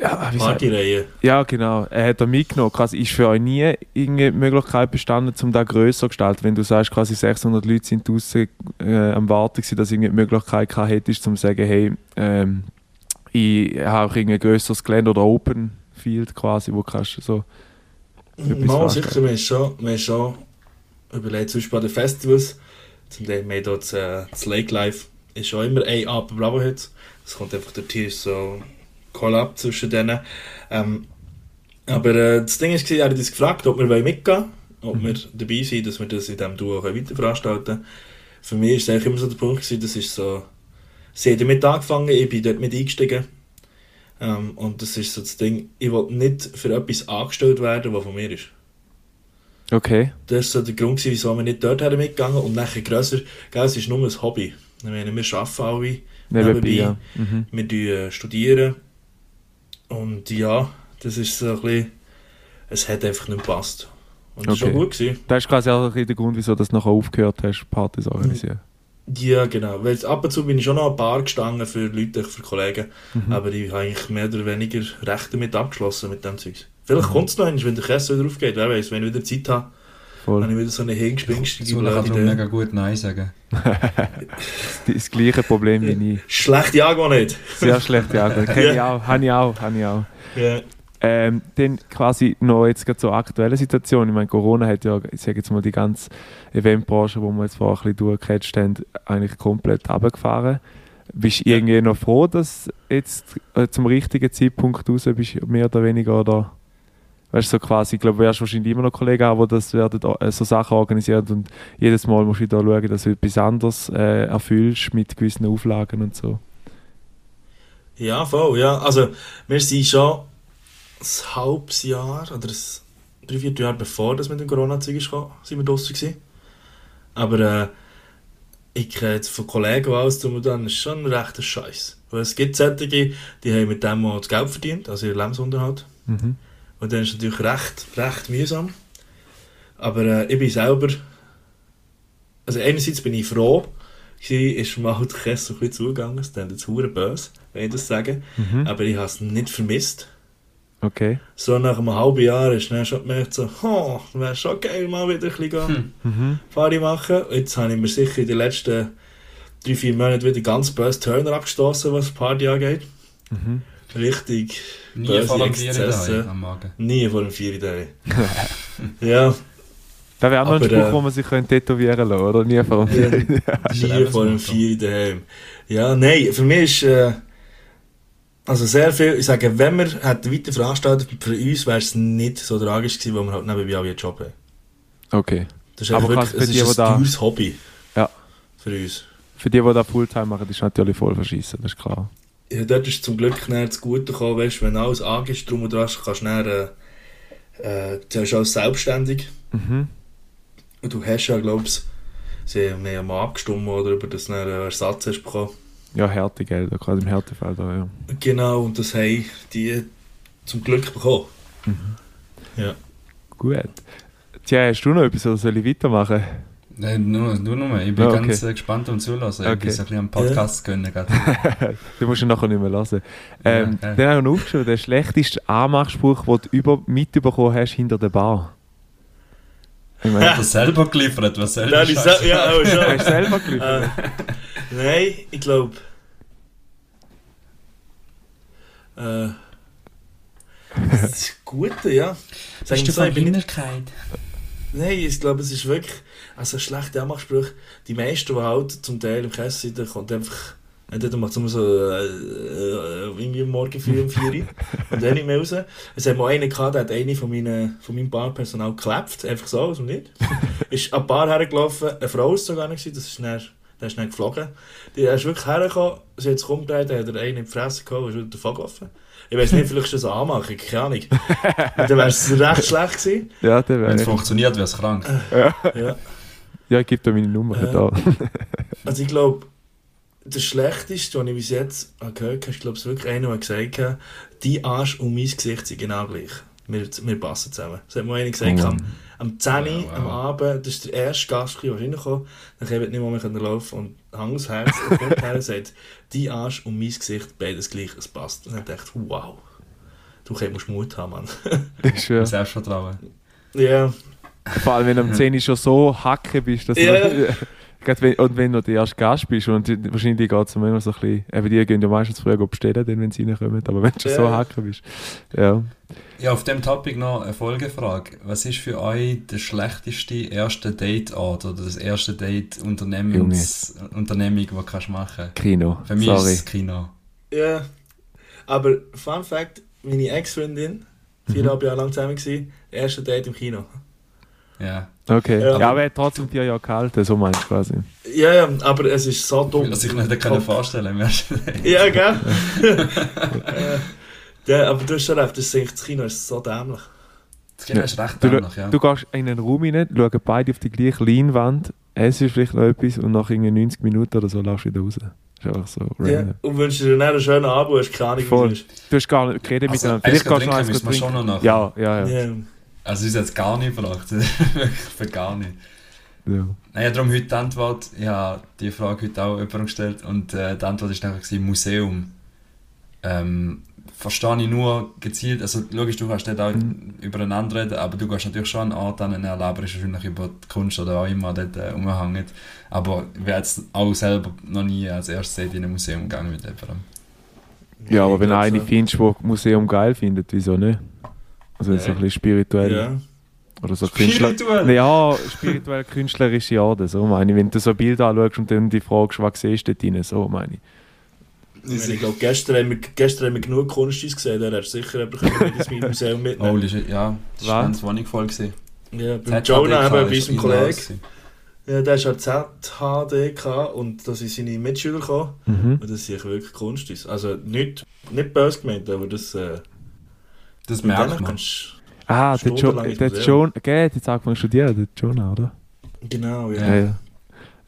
Ja, wie sagt, Partyreihe. ja, genau. Er hat da mitgenommen. Quasi ist für euch nie irgendeine Möglichkeit bestanden, um das grösser zu gestalten. Wenn du sagst, quasi 600 Leute sind draußen äh, am Warten gewesen, dass du irgendeine Möglichkeit hättest, um zu sagen, hey, ähm, ich habe auch irgendein grösseres Gelände oder Open Field quasi, wo kannst du so... Mal sicher, wir haben schon, wir haben schon überlegt, zum Beispiel an den Festivals, zum Beispiel wir das, äh, das Lake Life, ist schon immer ein Up Bravo Hits. Es kommt einfach dort hier so Collab zwischen denen. Ähm, aber äh, das Ding ist, er hat uns gefragt, ob wir wollen mitgehen ob Mhm. wir dabei sind, dass wir das in diesem Duo weiter veranstalten können. Für mich war es eigentlich immer so der Punkt, gewesen, das ist so, sie haben damit angefangen, ich bin dort mit eingestiegen. Ähm, und das ist so das Ding, ich will nicht für etwas angestellt werden, was von mir ist. Okay. Das war so der Grund, gewesen, wieso wir nicht dort haben mitgegangen und nachher grösser, gell, es ist nur ein Hobby. Ich meine, wir arbeiten alle, Nebenbei, ja. Mhm. wir äh, studieren und ja, das ist so ein bisschen, es hat einfach nicht gepasst. Und das war Okay. schon gut. Gewesen. Das ist quasi auch der Grund, wieso du nachher aufgehört hast, Partys organisieren. Ja, genau. Weil ab und zu bin ich schon noch ein paar gestanden für Leute, für Kollegen, Mhm. aber ich habe eigentlich mehr oder weniger recht damit abgeschlossen mit dem Zeug. Vielleicht Mhm. kommt es noch einmal, wenn der Kessel wieder aufgeht, wer weiß, wenn ich wieder Zeit habe, Voll. dann habe ich wieder so eine hingespingstige Zula kann darum Idee. mega gut Nein sagen. Das gleiche Problem wie ich. Schlechte Angewohnheit. Sehr schlecht, ja. Kenne ich auch, habe ich auch, habe ich auch. Ja. Ähm, dann quasi noch jetzt gerade zur aktuellen Situation. Ich meine, Corona hat ja, ich sage jetzt mal, die ganze Eventbranche, wo wir jetzt vorher ein bisschen durchgecatcht haben, eigentlich komplett runtergefahren. Bist du Ja. irgendwie noch froh, dass jetzt äh, zum richtigen Zeitpunkt raus bist, mehr oder weniger, oder? Weißt so quasi, ich glaube, du wirst wahrscheinlich immer noch Kollegen haben, die das werden, äh, so Sachen organisieren und jedes Mal musst du da schauen, dass du etwas anderes äh, erfüllst mit gewissen Auflagen und so. Ja, voll, ja. Also, wir sind schon ein halbes Jahr oder ein dreiviertel Jahr bevor das mit dem Corona-Zeug ist sind wir draussen gewesen. Aber äh, ich kenne jetzt von Kollegen dran, das ist schon ein rechter Scheiß. Weil es gibt solche, die haben mit dem auch das Geld verdient, also ihren Lebensunterhalt. Mhm. Und dann ist es natürlich recht, recht mühsam. Aber äh, ich bin selber. Also, einerseits bin ich froh, gewesen, ist mir halt der Kessel ein bisschen zugegangen. Das klingt jetzt hure böse, wenn ich das sage. Mhm. Aber ich habe es nicht vermisst. Okay. So nach einem halben Jahr ist dann schon gemerkt, so, oh, wäre schon geil, mal wieder ein bisschen Hm. Mhm. Party machen. Jetzt habe ich mir sicher in den letzten drei, vier Monaten wieder ganz böse Turner abgestoßen, was Party angeht. Mhm. Richtig Nie vor dem daheim am Morgen. Nie vor dem 4 Tage. ja, Da wäre auch noch ein Aber, Spruch, äh, wo man sich tätowieren lassen oder? Nie vor dem Ja. ist ein nie vor dem Lebensmotto. 4 daheim. Ja, nein, für mich ist. Äh, also sehr viel, ich sage, wenn wir hätten weiter veranstaltet, für uns wäre es nicht so tragisch gewesen, weil wir halt nebenbei auch einen Job haben. Okay. Das ist Aber wirklich, für es die, ist die ein da- teures Hobby. Ja. Für uns. Für die, die da Fulltime machen, ist natürlich voll verschissen, das ist klar. Ja, dort ist zum Glück näher das Gute gekommen, weißt, wenn alles angehst, drum und dran, kannst du dann, äh, äh, du auch selbstständig. Mhm. Und du hast ja, glaubst sie haben ja mal abgestimmt, oder, über das du einen Ersatz hast bekommen. Ja, Härtegelder, quasi im Härtefall da, ja. Genau, und das haben die zum Glück bekommen. Ja. Gut. Tja, hast du noch etwas oder soll ich weitermachen? Nein, nur, nur noch mal. Ich bin Ah, okay. ganz äh, gespannt um zulassen. Okay. Ich bin so ein bisschen am Podcast gönnen. gerade. Den musst du nachher nicht mehr hören. Ähm, Ja, ja. Dann habe ich noch aufgeschrieben, der schlechteste Anmachspruch, den du über, mitbekommen hast hinter der Bar. Ich meine, Hat er selber geliefert, was soll Nein, die ich Scheiße? sag, ja, aber hast du schon. selber geliefert? äh, nein, ich glaube. Äh, das ist gut, ja. Sag ich so, ich bin nicht Nein, ich glaube, es ist wirklich also schlechte Anmachsprüche. Die meisten, die halt zum Teil im Kessel sind, kommt einfach entweder macht es so äh, äh, irgendwie morgen früh um 4 Uhr und dann nicht mehr raus. Es hat mal einen gehabt, der hat eine von, meinen, von meinem Barpersonal geklebt, einfach so, dem nicht. ist an die Bar hergelaufen, eine Frau ist sogar nicht, das ist dann, der ist dann geflogen. Die ist wirklich hergekommen, sie hat sich umgedreht, hat er einen in die Fresse gehauen und ist wieder davon gelaufen. Ich weiß nicht, vielleicht ist das eine Anmachung, keine Ahnung. Und dann wäre es recht schlecht gewesen. Ja, Wenn wäre es ich. funktioniert, wäre es krank. Ja. Ja, ich gebe dir meine Nummer Äh. da. Also ich glaube, der schlechteste, den ich bis jetzt gehört habe, ist glaube ich wirklich einer, der gesagt hat, die Arsch und mein Gesicht sind genau gleich. Wir, wir passen zusammen. Das hat mal einer gesagt, Oh, am, am 10 Uhr Wow, am Abend, das ist der erste Gast, der reingekommen dann kann ich nicht mehr, mehr laufen und hang das Herz und kommt her und sagt, die Arsch und mein Gesicht, beides gleich, es passt. Und dann dachte ich, wow, du musst Mut haben, Mann. Das ist, ja. Selbstvertrauen. Ja, Vor allem, wenn du am 10 Uhr schon so hacke bist, dass Ja. du, und wenn du der erste Gast bist und die- wahrscheinlich geht es immer so ein bisschen, eben die gehen ja meistens früher bestellen, wenn sie reinkommen, aber wenn du schon so hacken bist, ja. Ja, auf dem Topic noch eine Folgefrage. Was ist für euch der schlechteste erste Dateort oder das erste Date Unternehmungs Unternehmung, die kannst du machen? Kino, Für mich sorry. ist es Kino. ja. Aber Fun Fact, meine Ex-Freundin, viereinhalb Jahre lang zusammen gewesen, erste Date im Kino. Ja. Okay, Ja. ja, aber er hat trotzdem vier Jahre gehalten, so meinst du quasi. Ja, ja, aber es ist so Ich dumm. will das sich nicht vorstellen Date. Ja, gell? Äh, ja, aber du hast schon recht, das, ist eigentlich- das Kino ist so dämlich. Das Kino ist recht Du, dämlich, ja. du gehst in einen Raum rein, schauen beide auf die gleiche Leinwand, es ist vielleicht noch etwas und nach irgendwie 90 Minuten oder so laufst du wieder raus. Das ist einfach so Ja. random. Und wünschst dir dann einen schönen Abend, hast keine Ahnung, Voll. wie. Du hast gar nicht geredet Also, miteinander. Vielleicht gehst du noch eins trinken. Ja, ja, ja. Ja. Also, es hat gar nicht gebracht. Wirklich für gar nicht. ja. Naja, darum heute die Antwort. Ich habe die Frage heute auch jemandem gestellt und äh, die Antwort war einfach Museum. Ähm, verstehe ich nur gezielt, also logisch, du kannst nicht auch Mhm. übereinander reden, aber du gehst natürlich schon an einen Ort an, einen erlebst wahrscheinlich über die Kunst oder auch immer dort äh, umhängt. Aber ich wäre jetzt auch selber noch nie als erstes in ein Museum gegangen mit jemandem. ja, aber wenn du glaub eine so. findest, die das Museum geil findet, wieso nicht? Also so ein bisschen spirituell. Ja. Oder so Künstler. Spirituell? Ja, spirituell künstlerisch ja, das, so meine ich. Wenn du so Bilder anschaust und dann die fragst, was siehst du dort drin, so meine ich. Ich, glaube, gestern haben wir, gestern haben wir genug Kunst gesehen, da hättest du sicher jemanden ins Museum mitnehmen. Holy shit, ja, das war ganz Wohnung voll. gewesen. Ja, beim ZHDK Jonah, eben, bei ist unserem Kollegen. Ja, der ist an ZHD gehabt und da sind seine Mitschüler gekommen. Mhm. Und das ist wirklich Kunst. ist. Also nicht, nicht böse gemeint, aber das... Äh, Das mit merkt man. Ah, der, jo der. John, gell, der jetzt angefangen zu studieren, der Jonah, oder? Genau, ja. Ja, ja.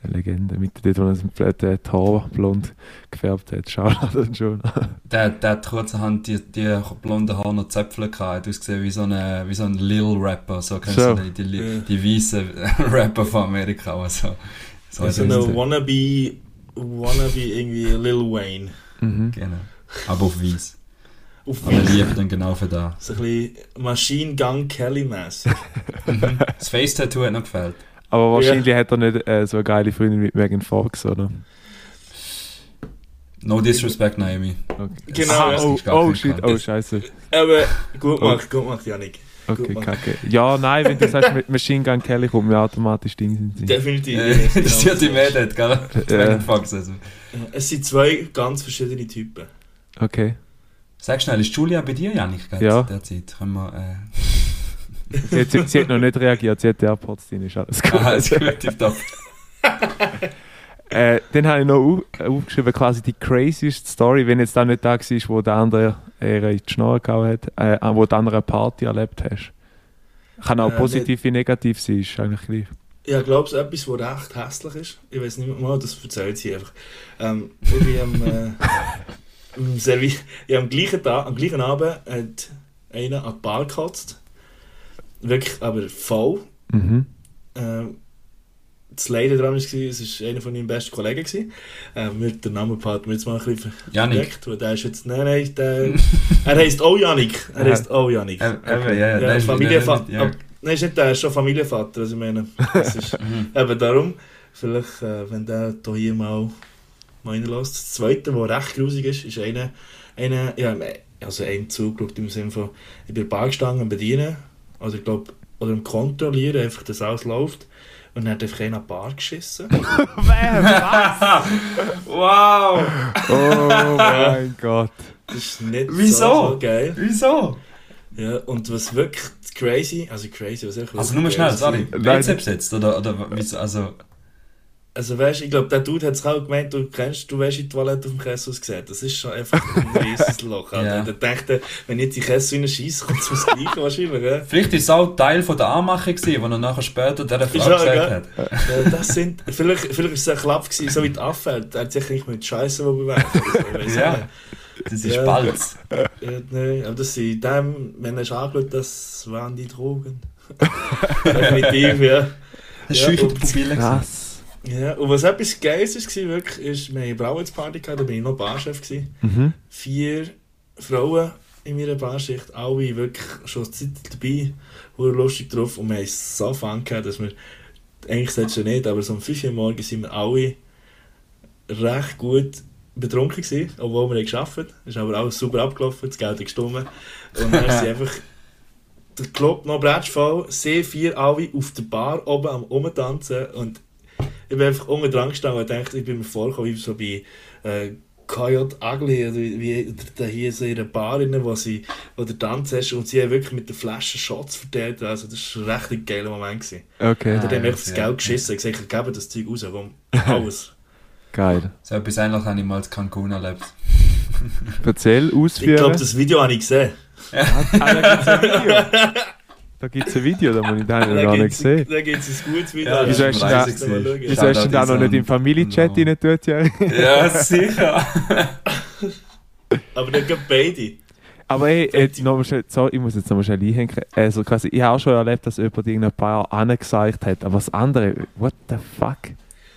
Eine Legende. Mit dort, wo er das Haar blond gefärbt hat. Schau dann schon. Der, der hat kurzerhand die, die blonden Haare noch Zöpfel gehabt. Du hast gesehen wie so ein wie so ein Lil Rapper. So kennst So. du die, die, Ja. die, weißen Rapper von Amerika. Also, so Also ist eine es. Wannabe, Wannabe irgendwie Lil Wayne. Mhm. Genau. Aber auf weiß. Auf Aber lieber dann genau für da. So ein bisschen Machine Gun Kelly-mässig. Mhm. Das Face-Tattoo hat noch gefällt. Aber wahrscheinlich hat er nicht äh, so eine geile Freundin wie Megan Fox, oder? No disrespect, Naomi. Okay. Genau, Ah, ja. es Oh, ist oh shit, oh scheiße. Aber gut gemacht, gut gemacht, Janik. Okay, Gut, kacke. Ja, nein, wenn du sagst, mit Machine Gun Kelly kommt mir automatisch Ding in den Sinn. Definitiv. Äh, Das wird die mehr dort, gell? Ja. Megan Fox. Also. Es sind zwei ganz verschiedene Typen. Okay. Sag schnell, ist Julia bei dir, Janik, gerade Ja. derzeit? Können wir, äh... Sie hat, sie, sie hat noch nicht reagiert, sie hat die AirPods drin, ist alles gut. Ah, ist gut, tipptopp. Äh, dann habe ich noch au- aufgeschrieben, quasi die craziest Story, wenn jetzt da nicht da war, wo der andere eher in die Schnur gehauen hat, äh, wo du andere eine Party erlebt hast. Kann auch Äh, positiv wie negativ sein, ist eigentlich gleich. Ja, ich glaube, es ist etwas, was recht hässlich ist. Ich weiß nicht mehr, mal, das erzählt sie einfach. Ähm, ich bin am, äh, am Servi ja, am gleichen Tag, am gleichen Abend hat einer an die Bar gekotzt. Wirklich, aber voll. Mhm. Ähm, das Leider daran war, es war einer von meinen besten Kollegen. gewesen. Ähm, mit der Namen behalten wir jetzt mal ein bisschen verdeckt, weil der ist jetzt, nein, nein, der, er heisst auch Janik. Er heisst auch Janik. Eben, ja, ja, Ja, der ist- Familienvater. Ja. Nein, ist nicht der, er ist schon Familienvater, also ich meine, das ist eben darum, vielleicht, äh, wenn der hier mal, reinlässt. Das zweite, was recht grusig ist, ist einer, einer ja, also ein zugeschaut im Sinne von, ich bin in der Bar gestanden am Bedienen, also ich glaube, oder am Kontrollieren, einfach, dass alles läuft, und dann hat einfach einer Bar geschissen. wow! Oh mein Gott. Das ist nicht Wieso? so, so geil. Wieso? Ja, und was wirklich crazy, also crazy, was echt Also nur mal schnell, sorry. WC besetzt oder, oder? Also, Also weißt ich glaube, der Dude hat es auch gemeint, du kennst, du weißt, die Toilette auf dem Kessel aussieht. Das ist schon einfach ein riesiges Loch. Alter. Ja. Er dachte, wenn ich jetzt die Kessel reinschieße, kommt es das Gleiche wahrscheinlich. Gell? vielleicht war es auch Teil von der Anmachung, gewesen, wo er nachher später dieser Frau Ist gesagt gell? hat. Ja, das sind, vielleicht, vielleicht ist es ein Klapp gewesen, so wie die Affe. Er hat sich nicht mit Scheiße bewegt. oder so, weiss ich Ja. Das ist Ja. Balz. Ja, nee, aber das sind dem, wenn er es angeschaut das waren die Drogen. Definitiv, ja. Das Ja, war schüchtern Pupille. gewesen. Krass. Ja. Und was etwas Geiles war, wirklich, ist, wir hatten eine Brauensparty gehabt, da bin ich noch Barchef. Mhm. vier Frauen in meiner Barschicht, alle wirklich schon Zeit dabei, waren lustig drauf und wir haben so Fun gehabt, dass wir, eigentlich solltest du nicht, aber so um 5 Uhr morgens sind wir alle recht gut betrunken gewesen, obwohl wir haben gearbeitet haben. Es ist aber alles super abgelaufen, das Geld hat gestummen. Und dann sind einfach der Club noch bretschvoll, sie vier alle auf der Bar oben am Umtanzen und ich bin einfach unten dran gestanden und dachte, ich bin mir vorgekommen wie so bei äh, Coyote Ugly, oder wie, wie da hier so in einer Bar, rein, wo, sie, wo der Tanz ist und sie haben wirklich mit der Flasche Shots verteilt, also das war ein richtig geiler Moment. Gewesen. Okay, Und dann Ah, haben wir ja, das ja. Geld geschissen und gesagt, geben das Zeug raus, komm, alles. geil. So etwas ähnliches habe ich mal in Cancun erlebt. Erzähl, ich glaube, ausführen. das Video habe ich gesehen. Ah, da Da gibt es ein Video, da muss ich da noch gar nicht gesehen. Da gibt es ein gutes Video. Ja, Wieso hast du mal da- noch nicht im Familienchat rein tut, Jerry? Ja, sicher. Aber dann gehen beide. Aber hey, jetzt noch mal schnell, sorry, ich muss jetzt noch mal schnell einhängen. Also quasi, ich habe auch schon erlebt, dass jemand irgendein paar angesagt hat, aber das andere, what the fuck?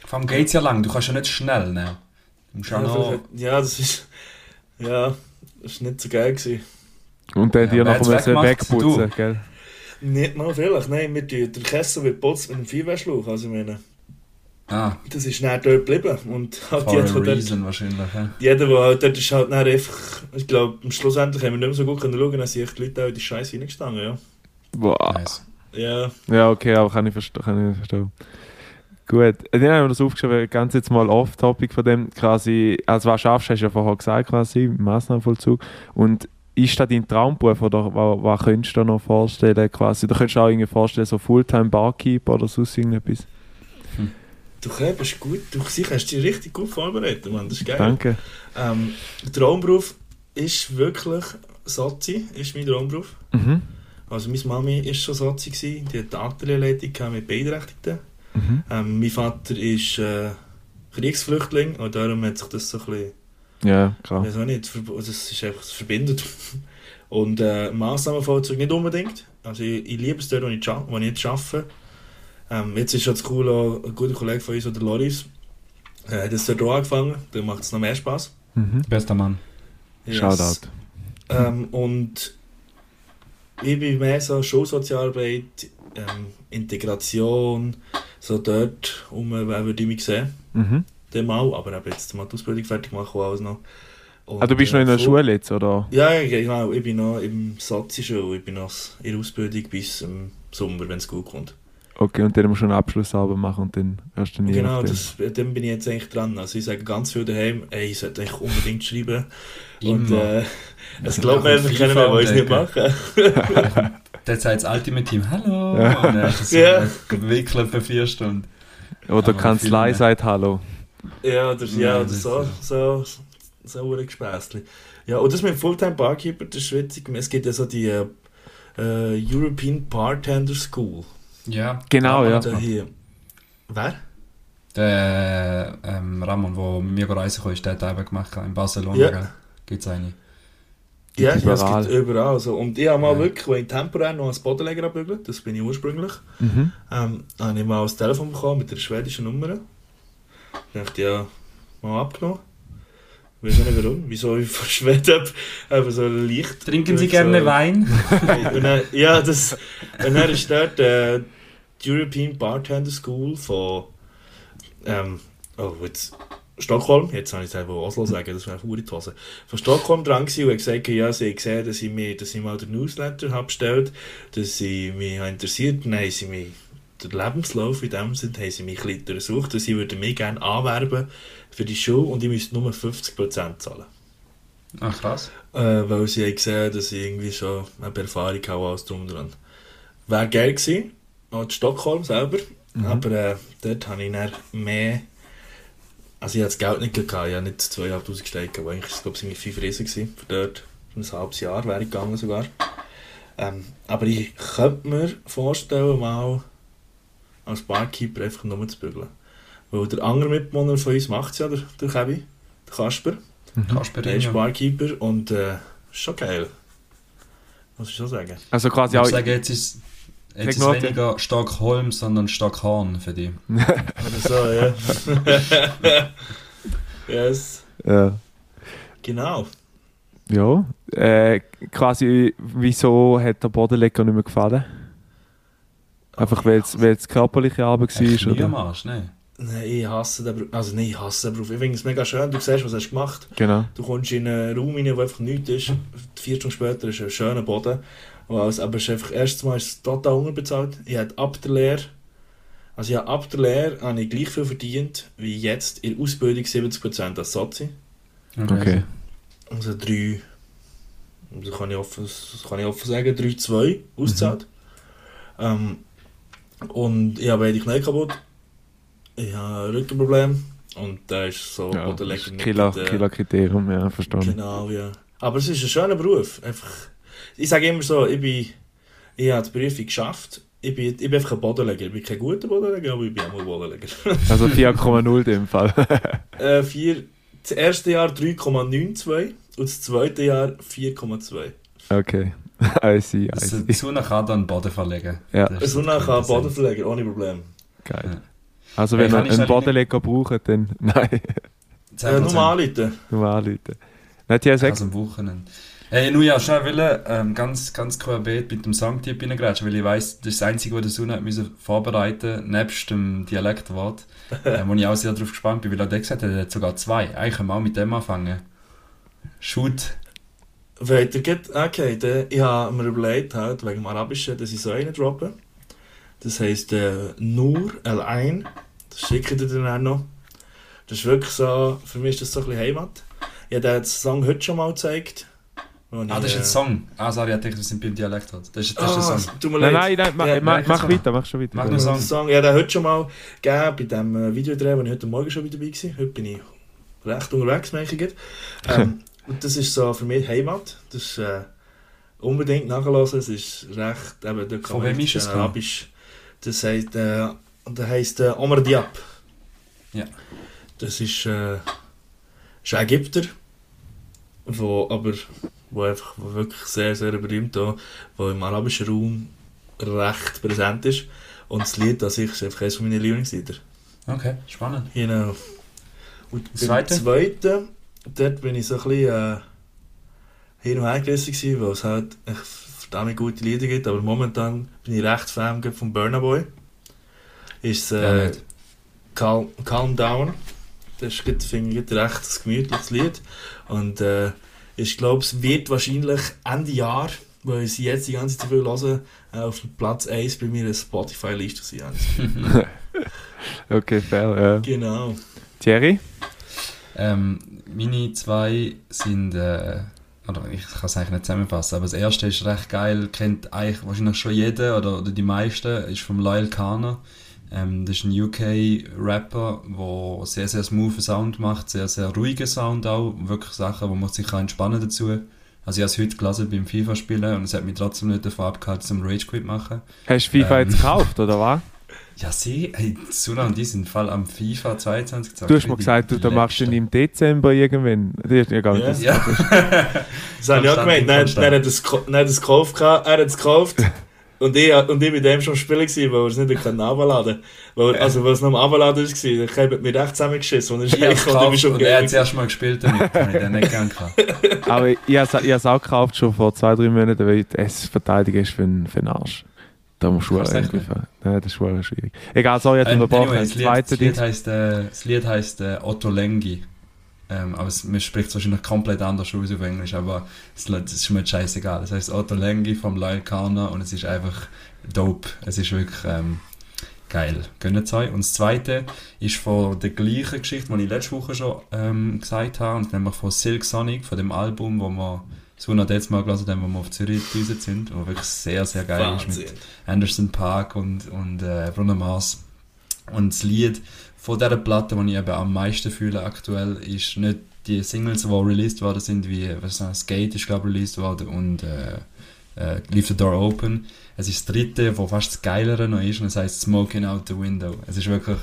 Vor allem geht es ja lang, du kannst ja nicht schnell nehmen. Ja Ja, noch... ja, das ist. Ja, das war nicht so geil. Gewesen. Und dann Ja, dir noch mal wegputzen, gell? Nicht mal vielleicht, nein, wir tun, der Kessel wird putzt mit einem Vierwehrschlauch. Also, ich meine, Ah, das ist nicht dort geblieben. Und halt for jeder, a dort, wahrscheinlich. Ja. jeder, der halt dort ist, halt dann einfach. Ich glaube, schlussendlich haben wir nicht mehr so gut können schauen, dass sich die Leute auch in die Scheiße reingestanden ja. Boah. Nice. Ja, Ja, okay, aber kann ich, verste kann ich verstehen. Gut, äh, dann haben wir das aufgeschrieben, ganz jetzt mal off-topic von dem, quasi, als was schaffst, hast du ja vorher gesagt, quasi, im Massnahmenvollzug. Und ist das dein Traumberuf oder was, was könntest du dir noch vorstellen, quasi, da könntest du auch irgendwie vorstellen, so Fulltime-Barkeeper oder sonst irgendetwas. du okay, bist gut, du hast dich richtig gut vorbereitet, Mann, das ist geil. Danke. Ähm, der Traumberuf ist wirklich Sozi, ist mein Traumberuf. Mhm. Also meine Mami war schon Sozi, gewesen, die hat eine Atelierleitung mit Beeinträchtigten. Mhm. Ähm, mein Vater ist äh, Kriegsflüchtling und darum hat sich das so ein bisschen, Ja, klar. auch nicht, das ist einfach das verbindet. Und äh, Massnahmenvollzug nicht unbedingt. Also ich, ich liebe es dort, wo ich, wo ich jetzt arbeite. Ähm, jetzt ist schon das cool, auch ein guter Kollege von uns, der Loris, äh, hat jetzt dort auch angefangen. Da macht es noch mehr Spaß. Mhm. Bester Mann. Shoutout. Ähm, und ich bin mehr so Schulsozialarbeit, ähm, Integration, so dort um, würde ich mich sehen. Mhm. Dann mal, aber eben jetzt mal die Ausbildung fertig machen und alles noch. Und, Ah, du bist äh, noch in der Schule jetzt, oder? Ja, ja, genau. Ich bin noch im Sozi-Schule. Ich bin noch in der Ausbildung bis im Sommer, wenn es gut kommt. Okay, und dann musst du einen Abschlussarbeit machen und dann erst dann je genau, das, dann bin ich jetzt eigentlich dran. Also ich sage ganz viel daheim, ey, ich sollte eigentlich unbedingt schreiben. Und Immer. äh, es glaubt mir einfach FIFA keiner mehr, ich es nicht entdecken. mache. Dort sagt das Ultimate Team Hallo. Ja. Und dann hast du so Ja. gewickelt für vier Stunden. Oder Aber Kanzlei sagt Hallo. Ja, das, ja, das so, ist- so, so ein Gespäßchen. Ja, und das mit dem Fulltime Barkeeper, das ist witzig. Es gibt ja so die äh, European Bartender School. Ja. Genau, ja. Und, äh, hier. Wer? Der ähm, Ramon, der mit mir reisen kann, ist der hat eben gemacht in Barcelona. Ja. Gibt es eine. Ja, ja, es überall. gibt überall. So. Und ich habe mal Ja. wirklich, wenn ich temporär noch als Bodenleger abbügelt, das bin ich ursprünglich, Mhm. ähm, habe ich mal ein Telefon bekommen mit einer schwedischen Nummer. Ich dachte, ja, mal abgenommen. Ich weiß nicht warum, wieso ich von Schweden einfach so leicht. Trinken Sie so- gerne Wein? und dann, ja, das, und dann ist dort äh, die European Bartender School von ähm, oh, jetzt, Stockholm, jetzt habe ich selber Oslo sagen, das wäre eine die Hose. Von Stockholm dran gewesen und gesagt, ja, sie haben gesehen, dass ich, mir, dass ich mal den Newsletter habe bestellt, dass sie mich interessiert, haben sie mich den Lebenslauf in dem Sinne haben sie mich ein bisschen durchsucht, dass sie würden mich gerne anwerben für die Schule und ich müsste nur 50% zahlen. Ach krass. Äh, weil sie haben gesehen, dass ich irgendwie schon eine Erfahrung habe, alles drum und dran. Wäre geil gewesen, auch in Stockholm selber, Mhm. aber äh, dort habe ich dann mehr, also ich hatte das Geld nicht gehabt, ich habe nicht 2'500 gesteckt, aber eigentlich glaube ich 5 Riesen gewesen, für dort, ein halbes Jahr wäre ich gegangen sogar. Ähm, aber ich könnte mir vorstellen, mal als Barkeeper einfach nur zu bügeln. Weil der andere Mitbewohner von uns macht es ja, der, der Kevin, der Kasper. Mhm. Der ist. Barkeeper und äh, ist schon geil. Muss ich schon sagen. Also Ich quasi muss auch. sagen, jetzt ist jetzt ist weniger Stockholm, sondern Stockhorn für dich. Oder so, ja. yes, Ja. genau. ja. Äh, quasi, wieso hat der Bodenleger nicht mehr gefallen? Einfach weil es weil es körperliche Arbeit Echt war? nie am Oder? Arsch, ne? Nein, ich hasse den Beruf. Also nein, ich hasse den Beruf. Ich finde es mega schön. Du siehst, was hast du gemacht. Genau. Du kommst in einen Raum rein, wo einfach nichts ist. Vier Stunden später ist ein schöner Boden. Aber es ist einfach, erstens mal ist es total unterbezahlt. Ich habe ab der Lehre, also ich habe ab der Lehre habe ich gleich viel verdient wie jetzt in der Ausbildung 70% als Sozi. Okay. Also drei, das kann ich offen, das kann ich offen sagen, 3-2 ausgezahlt. Ähm, und ich habe beide Knie kaputt. Ich habe ein Rückenproblem. Und da ist so Ja, Bodenleger nicht Killer, mit, äh, Killer Kriterium, ja, verstanden. Genau, ja. Aber es ist ein schöner Beruf. Einfach, ich sage immer so, ich, bin, ich habe die Prüfung geschafft. Ich bin, ich bin einfach ein Bodenleger. Ich bin kein guter Bodenleger, aber ich bin auch mal Bodenleger. Also 4,0 in dem Fall. äh, vier, das erste Jahr 3,92 und das zweite Jahr 4,2. okay. I see, I Also, see. Zuna kann dann Boden verlegen. Ja. Das nachher das Sinn. Bodenverleger, ohne Problem. Geil. Also wenn Hey, ihr kann ich einen schnell- Bodenleger braucht, dann nein, 10%. Äh, nur mal anrufen. nur anrufen. Nein, die Also sagt, am Wochenende. Hey, nur ja, schon wollen, ähm, ganz, ganz querbeet mit dem Songtipp reingrätschen, weil ich weiss, das ist das Einzige, was der Sunna hat müssen vorbereiten nebst dem Dialektwort, äh, wo ich auch sehr darauf gespannt bin, weil er gesagt hat, er hat sogar zwei. Eigentlich können wir auch mit dem anfangen. Shoot. Weiter geht, okay, dann, ich habe mir überlegt, halt, wegen dem Arabischen, dass ich so einen droppe. Das heisst äh, Nur L1. Das schicke ich dir dann auch noch. Das ist wirklich so, für mich ist das so ein bisschen Heimat. Ich habe den Song heute schon mal gezeigt. Ah, ich, das ist äh, ein Song. Ah, sorry, ich dachte, wir sind beim Dialektwort. Das ist, das ist Ah, ein Song. tut mir nein, leid. nein, nein, mach, Ja, mach, nein, mach weiter, mach schon weiter. Mach nur Song. Song, ja, den heute schon mal gegeben bei dem äh, Videodreh, wo ich heute Morgen schon wieder dabei war. Heute bin ich recht unterwegs, merke ich. Ähm, und das ist so für mich Heimat. Das ist äh, unbedingt nachhören. Es ist recht, eben, kann Von wem ist es? Arabisch. Das heißt, äh, der heisst äh, Omar Diab. Ja. Das ist, äh, ist ein Ägypter, wo aber wo einfach wo wirklich sehr, sehr berühmt auch, wo im arabischen Raum recht präsent ist. Und das Lied an sich ist einfach eines meiner Lieblingslieder. Okay, spannend. Genau. Und Das beim Zweite? Dort bin ich so ein bisschen äh, hin und her gerissen weil es halt verdammt gute Lieder gibt, aber momentan bin ich recht Fan von Burna Boy. Ist Ja, äh, nicht. Calm, Calm Down. Das ist, finde ich, gerade recht ein gemütliches Lied. Und äh, ich glaube, es wird wahrscheinlich Ende Jahr, weil ich sie jetzt die ganze Zeit viel hören, äh, auf Platz 1 bei mir in der Spotify-Liste sein. Okay, fair, ja. Genau. Thierry? Ähm, meine zwei sind, äh, oder ich kann es eigentlich nicht zusammenfassen, aber das erste ist recht geil, kennt eigentlich wahrscheinlich schon jeder oder, oder die meisten, ist vom Lyle Kana. Ähm, das ist ein UK-Rapper, der sehr, sehr smoothen Sound macht, sehr, sehr ruhigen Sound auch, wirklich Sachen, wo man sich kann entspannen dazu. Also ich habe es heute gelesen beim FIFA-Spielen und es hat mich trotzdem nicht davon abgehalten, zum Rage-Quit machen. Hast du FIFA Ähm. jetzt gekauft, oder was? Ja, sie, hey, Suna und die sind im Fall am FIFA 22 gezockt. Du hast mir gesagt, du, du machst den im Dezember irgendwann. Das ist ja gar nicht. Ja. das- Ja. Das habe ich auch gemeint. Nein, nein, er hat nein, er es gekauft, er hat es gekauft. Und ich, und ich mit dem schon spielen gewesen, weil er es nicht können runterladen weil, Also, weil es noch am Runterladen war, dann habe ich mich recht zusammengeschissen. Und Ich dann habe und ich bin gekauft schon und er hat es erst mal gespielt damit, habe ich dann nicht gern gehabt. Aber ich habe es auch gekauft, schon vor zwei, drei Monaten, weil es verteidigen ist für für einen Arsch. Da irgendwie echt ver- Nein, das ist schon schwierig. Egal, sorry, jetzt Ähm, unterbrochen. anyway, das Lied, das, Lied Ding. heisst, äh, das Lied heisst äh, Otto Lengi. Ähm, aber es, man spricht es wahrscheinlich komplett anders aus auf Englisch, aber es, das ist mir scheißegal. Es heisst Otto Lengi vom Lyle Kana und es ist einfach dope. Es ist wirklich ähm, geil. Gönnt es euch. Und das zweite ist von der gleichen Geschichte, die ich letzte Woche schon ähm, gesagt habe, und nämlich von Silk Sonic, von dem Album, wo wir so noch letztes Mal gelesen haben, wo wir auf Zürich gedüset sind, wo wirklich sehr, sehr geil ist mit Wahnsinn. Anderson Park und, und äh, Bruno Mars. Und das Lied von dieser Platte, die ich eben am meisten fühle aktuell, ist nicht die Singles, die released worden sind, wie was ist das, Skate ist glaube ich released worden und äh, äh, Leave the Door Open. Es ist das dritte, wo fast das Geilere noch ist und es heißt Smoking Out the Window. Es ist wirklich,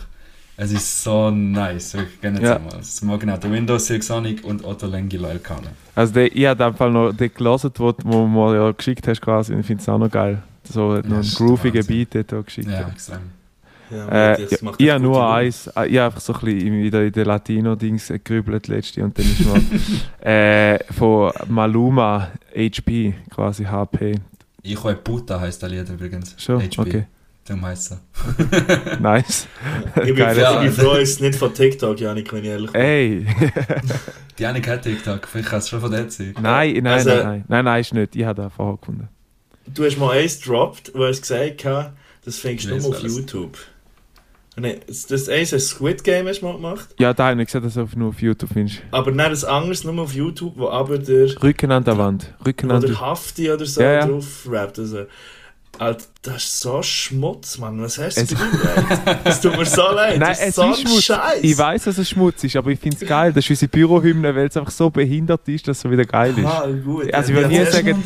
es ist so nice, wirklich gerne Ja. ja. mal. Smoking Out the Window, Silk Sonic und Otto Lengi Loyal Kana. Also, der, ich habe einfach noch den gelesen, wo, wo du mir ja geschickt hast, quasi. Ich finde es auch noch geil. So hat noch Ja, einen groovigen. Beat dort geschickt. Ja, extrem. Ja, Äh, macht ich habe nur eins, äh, ich habe einfach so ein bisschen wieder in den Latino-Dings gerübelt letzte und dann ist mir äh, von Maluma HP, quasi HP. Ich habe Puta heisst der Lied übrigens. Schon? HB. Okay, Darum heisst er. nice. Ich bin, ich bin froh, es ist nicht von TikTok, Janik, wenn ich ehrlich bin. Ey! Die eine hat TikTok, vielleicht kann es schon von dort sein. nein, nein, Also- nein, nein, nein, nein, ist nicht. Ich habe den vorher gefunden. Du hast mal eins gedroppt, wo du gesagt hast, das findest du Ich nur auf alles. YouTube. Nein, das eins hast du Squid Game hast du mal gemacht, Ja, da habe ich nicht gesagt, dass du nur auf YouTube findest. aber dann das anderes nur auf YouTube, wo aber der, Rücken an der Wand. Rücken an der der Hafti oder so Ja, ja. drauf rappt. Also, Alter, das ist so Schmutz, Mann. Was hast du gedacht? Es tut mir so leid. Nein, das ist es so ist Schmutz. Scheiß. Ich weiß, dass es Schmutz ist, aber ich finde es geil. Das ist unsere Bürohymne, weil es einfach so behindert ist, dass es wieder geil ist. Ah, gut. Also, ich Ja, will nie sagen-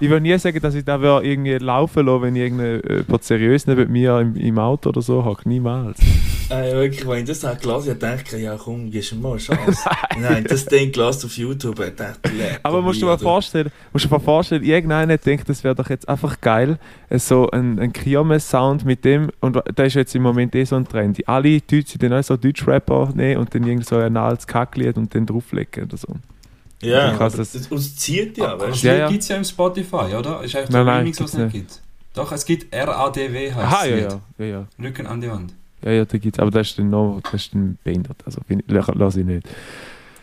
Ich will nie sagen, dass ich da würde irgendwie laufen lassen, wenn ich irgendjemand seriös neben mir im, im Auto oder so hocke. Niemals. Äh, wirklich, wenn ich das habe gelesen habe, dachte ich, ja komm, gibst du mal eine Chance. Nein, das Ding gelesen auf YouTube, ich dachte, Aber musst du dir mal vorstellen, musst du dir mal vorstellen, irgendeiner denkt, das wäre doch jetzt einfach geil, äh, so ein, ein Kirmes-Sound mit dem, und da ist jetzt im Moment eh so ein Trend. Alle Deutsche, die dann auch so Deutsch-Rapper nehmen und dann irgend so ein altes Kacklied und dann drauflegen oder so. Ja, aber das- das, und es zieht ja, Das weißt Ja, ja. gibt es ja im Spotify, oder? Ist eigentlich Nein, der Remix, was es nicht gibt. Doch, es gibt RADW heißt Aha, das ja, ja, ja, ja. Rücken an die Wand. Ja, ja, da gibt's, aber das ist dann noch, das ist dann behindert, also find ich- lasse ich nicht.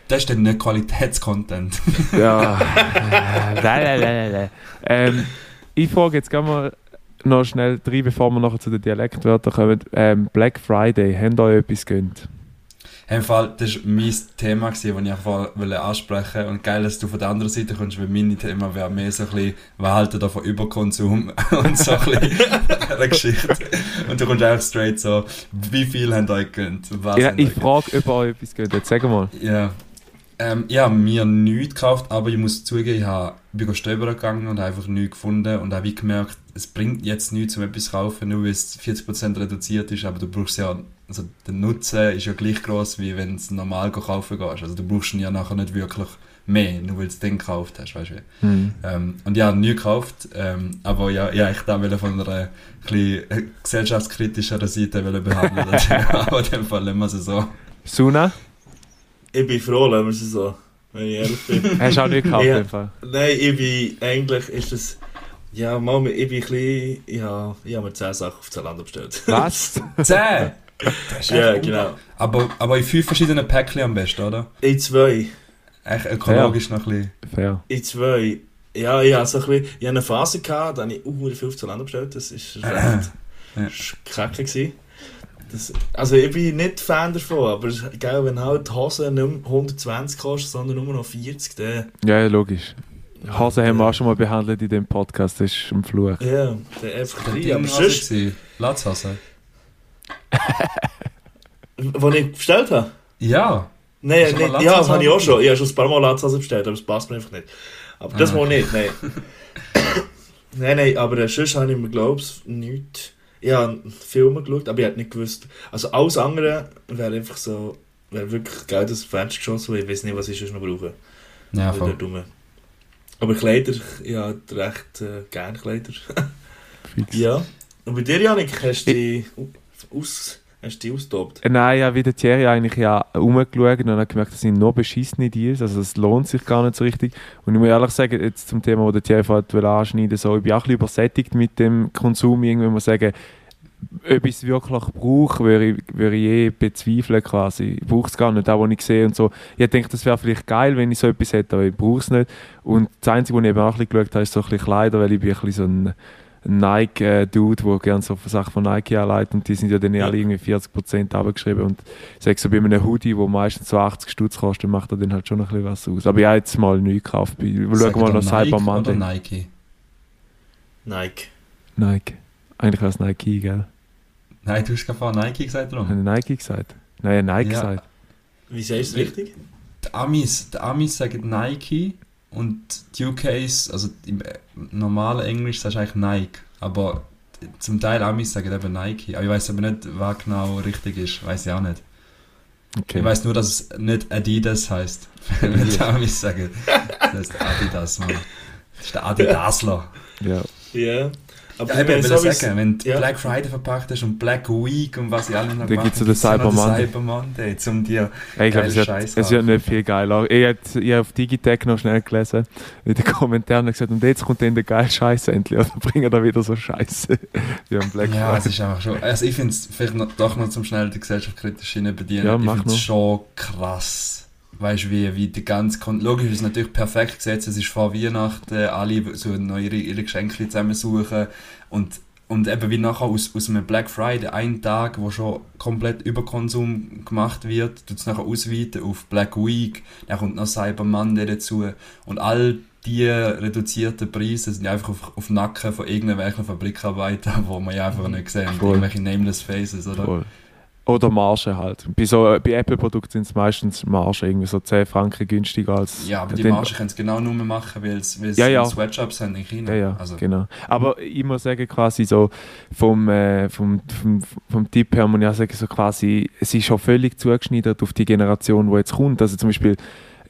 Das ist dann nicht Qualitätscontent. Ja. Ähm, ich frage jetzt gerne mal noch schnell drei, bevor wir nachher zu den Dialektwörtern kommen. Ähm, Black Friday, habt ihr euch etwas gönnt? Im Fall, das war mein Thema, das ich einfach wollte ansprechen Und geil, dass du von der anderen Seite kommst, weil mein Thema wäre mehr so ein bisschen, was halten da von Überkonsum und so ein bisschen eine Geschichte. Und du kommst einfach straight so, wie viel habt ihr euch gegönnt? Was Ja, ich frage, ob ihr etwas gönnt. Jetzt sag mal. Ja. Ähm, ich habe mir nichts gekauft, aber ich muss zugeben, ich habe bin stöbern gegangen und einfach nichts gefunden und habe gemerkt, es bringt jetzt nichts, um etwas zu kaufen, nur weil es 40% reduziert ist, aber du brauchst ja, also der Nutzen ist ja gleich groß, wie wenn du normal kaufen gehst. Also du brauchst ihn ja nachher nicht wirklich mehr, nur weil du den gekauft hast, weißt du. Mhm. Ähm, und ja, nie gekauft, ähm, aber ja, ja, ich da von einer bisschen gesellschaftskritischeren Seite behandeln, aber in dem Fall nehmen wir es so. Suna? Ich bin froh, lassen wir es so, wenn ich ehrlich bin. Hast du auch nicht gekauft, Ja. Fall? Nein, ich bin, eigentlich ist das, ja, mal, ich bin ein bisschen, ja, ich habe mir 10 Sachen auf Zalando bestellt. Was? 10! Das ist ja, echt genau. Aber, aber in fünf verschiedenen Päckchen am besten, oder? In zwei, Echt ökologisch noch ein bisschen. Fair. in zwei, ja, ich hatte so ein bisschen, ich hatte eine Phase, gehabt, da habe ich uh, viel auf Zalando bestellt, das ist recht Ja. kacke gewesen. Das, also ich bin nicht Fan davon, aber gell, wenn halt die Hose nicht mehr 120 kostet, sondern nur noch 40, dann... Ja, ja, logisch. Hase haben wir auch schon mal behandelt in dem Podcast, das ist ein Fluch. Ja, dann einfach Der rein. Aber sonst, Latzhase. was ich bestellt habe? Ja. Nein, nicht, ja, das habe ich auch schon. Ich habe schon ein paar Mal Latzhose bestellt, aber es passt mir einfach nicht. Aber das Ah, mal nicht, nein. nein, nein, aber äh, sonst habe ich mir, glaube ich, nichts... Ich habe Filme geschaut, aber ich hätte nicht gewusst... Also alles andere wäre einfach so... Wäre wirklich Geld aus dem Fenster geschossen, weil ich weiß nicht, was ich sonst noch brauche. Ja, voll. Aber Kleider, ja, recht äh, gerne Kleider. Ja. Und bei dir, Janik, hast du die aus... Hast du die ausgetobt? Äh, Nein, ja, wie der Thierry eigentlich ja rumgeschaut und habe gemerkt, das sind nur beschissene Deals, also es lohnt sich gar nicht so richtig. Und ich muss ehrlich sagen, jetzt zum Thema, wo der Thierry wollte anschneiden so, ich bin auch ein bisschen übersättigt mit dem Konsum, irgendwie muss sagen, ob ich es wirklich brauche, würde ich, würde ich eh bezweifeln quasi. Ich brauche es gar nicht, auch was ich sehe und so. Ich denke, das wäre vielleicht geil, wenn ich so etwas hätte, aber ich brauche es nicht. Und das Einzige, was ich eben auch ein bisschen geschaut habe, ist so ein bisschen Kleider, weil ich bin ein bisschen so ein Nike-Dude, der gerne so Sachen von Nike anleitet und die sind ja dann Ja. alle irgendwie 40% abgeschrieben und sag so bei einem Hoodie, der meistens so 80 Stutz kostet, macht er dann halt schon ein bisschen was aus. Aber ich habe jetzt mal neu gekauft. Schauen mal noch Nike Cyber Oder Monday. Nike? Nike. Nike. Eigentlich wäre es Nike, gell? Nein, du hast gerade Nike gesagt, Habe darum. ich Nike gesagt? Nein, Nike Ja. gesagt. Wie sagst du es richtig? Die Amis, die Amis sagen Nike und die UKs, also im äh, normalen Englisch sagst du eigentlich Nike. Aber zum Teil Amis sagen eben Nike. Aber ich weiß aber nicht, was genau richtig ist. Weiß ich auch nicht. Okay. Ich weiß nur, dass es nicht Adidas heißt. Wenn die Amis sagen. Das heißt Adidas, Mann. Das ist der Adidasler. Ja. Ja. Aber Ja, ich will wie's- sagen, wenn du ja. Black Friday verpackt hast und Black Week und was ich alle noch Dann habe, ja den Cyber Monday. Cyber Monday, um dir Hey, ich glaube, es wird, Scheiß es wird nicht viel geiler. Ich habe hab auf Digitech noch schnell gelesen, in den Kommentaren gesagt, und jetzt kommt dann der geile Scheiß endlich. Oder bringen da wieder so Scheiße. Wie am Black Ja, es Friday. ist einfach schon. Also ich finde es vielleicht noch, doch noch zum schnell die Gesellschaft kritisch bedienen. Ja, ich finde es schon krass. Weißt du, wie, wie die ganze Kon Logisch ist es natürlich perfekt gesetzt. Es ist vor Weihnachten, alle so noch ihre, ihre Geschenke zusammensuchen. Und, und eben wie nachher aus, aus einem Black Friday, ein Tag, wo schon komplett Überkonsum gemacht wird, tut es nachher ausweiten auf Black Week, dann kommt noch Cyber Monday dazu. Und all die reduzierten Preise sind einfach auf, auf Nacken von irgendwelchen Fabrikarbeitern, wo man ja einfach nicht sehen. Voll. Irgendwelche Nameless Faces, oder? Voll. Oder Marge halt. Bei, so, bei Apple-Produkten sind es meistens Marge, irgendwie so 10 Franken günstiger als. Ja, aber die Marge können es genau nur machen, weil es Ja, ja. Sweatshops haben in China. Ja, ja, Also, genau. Aber ich muss sagen, quasi so vom, äh, vom, vom, vom Tipp her muss ich auch sagen, so quasi, es ist schon völlig zugeschneidert auf die Generation, die jetzt kommt. Also zum Beispiel,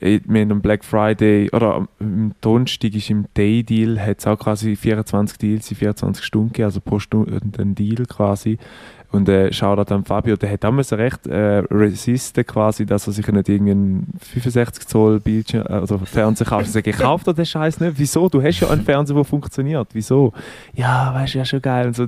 äh, wir haben am Black Friday, oder am- am Donnerstag ist im Day Deal, hat es auch quasi 24 Deals in 24 Stunden gegeben, also pro Stunde ein Deal quasi. Und äh, Shoutout an Fabio, der hat damals recht äh, resisten quasi, dass er sich nicht irgendeinen 65 Zoll Bildschirm, äh, also Fernseher kauft. Sage, ich kauf dir den Scheiß nicht. Wieso? Du hast ja einen Fernseher, der funktioniert. Wieso? Ja, weißt du, ja schon geil. Und so.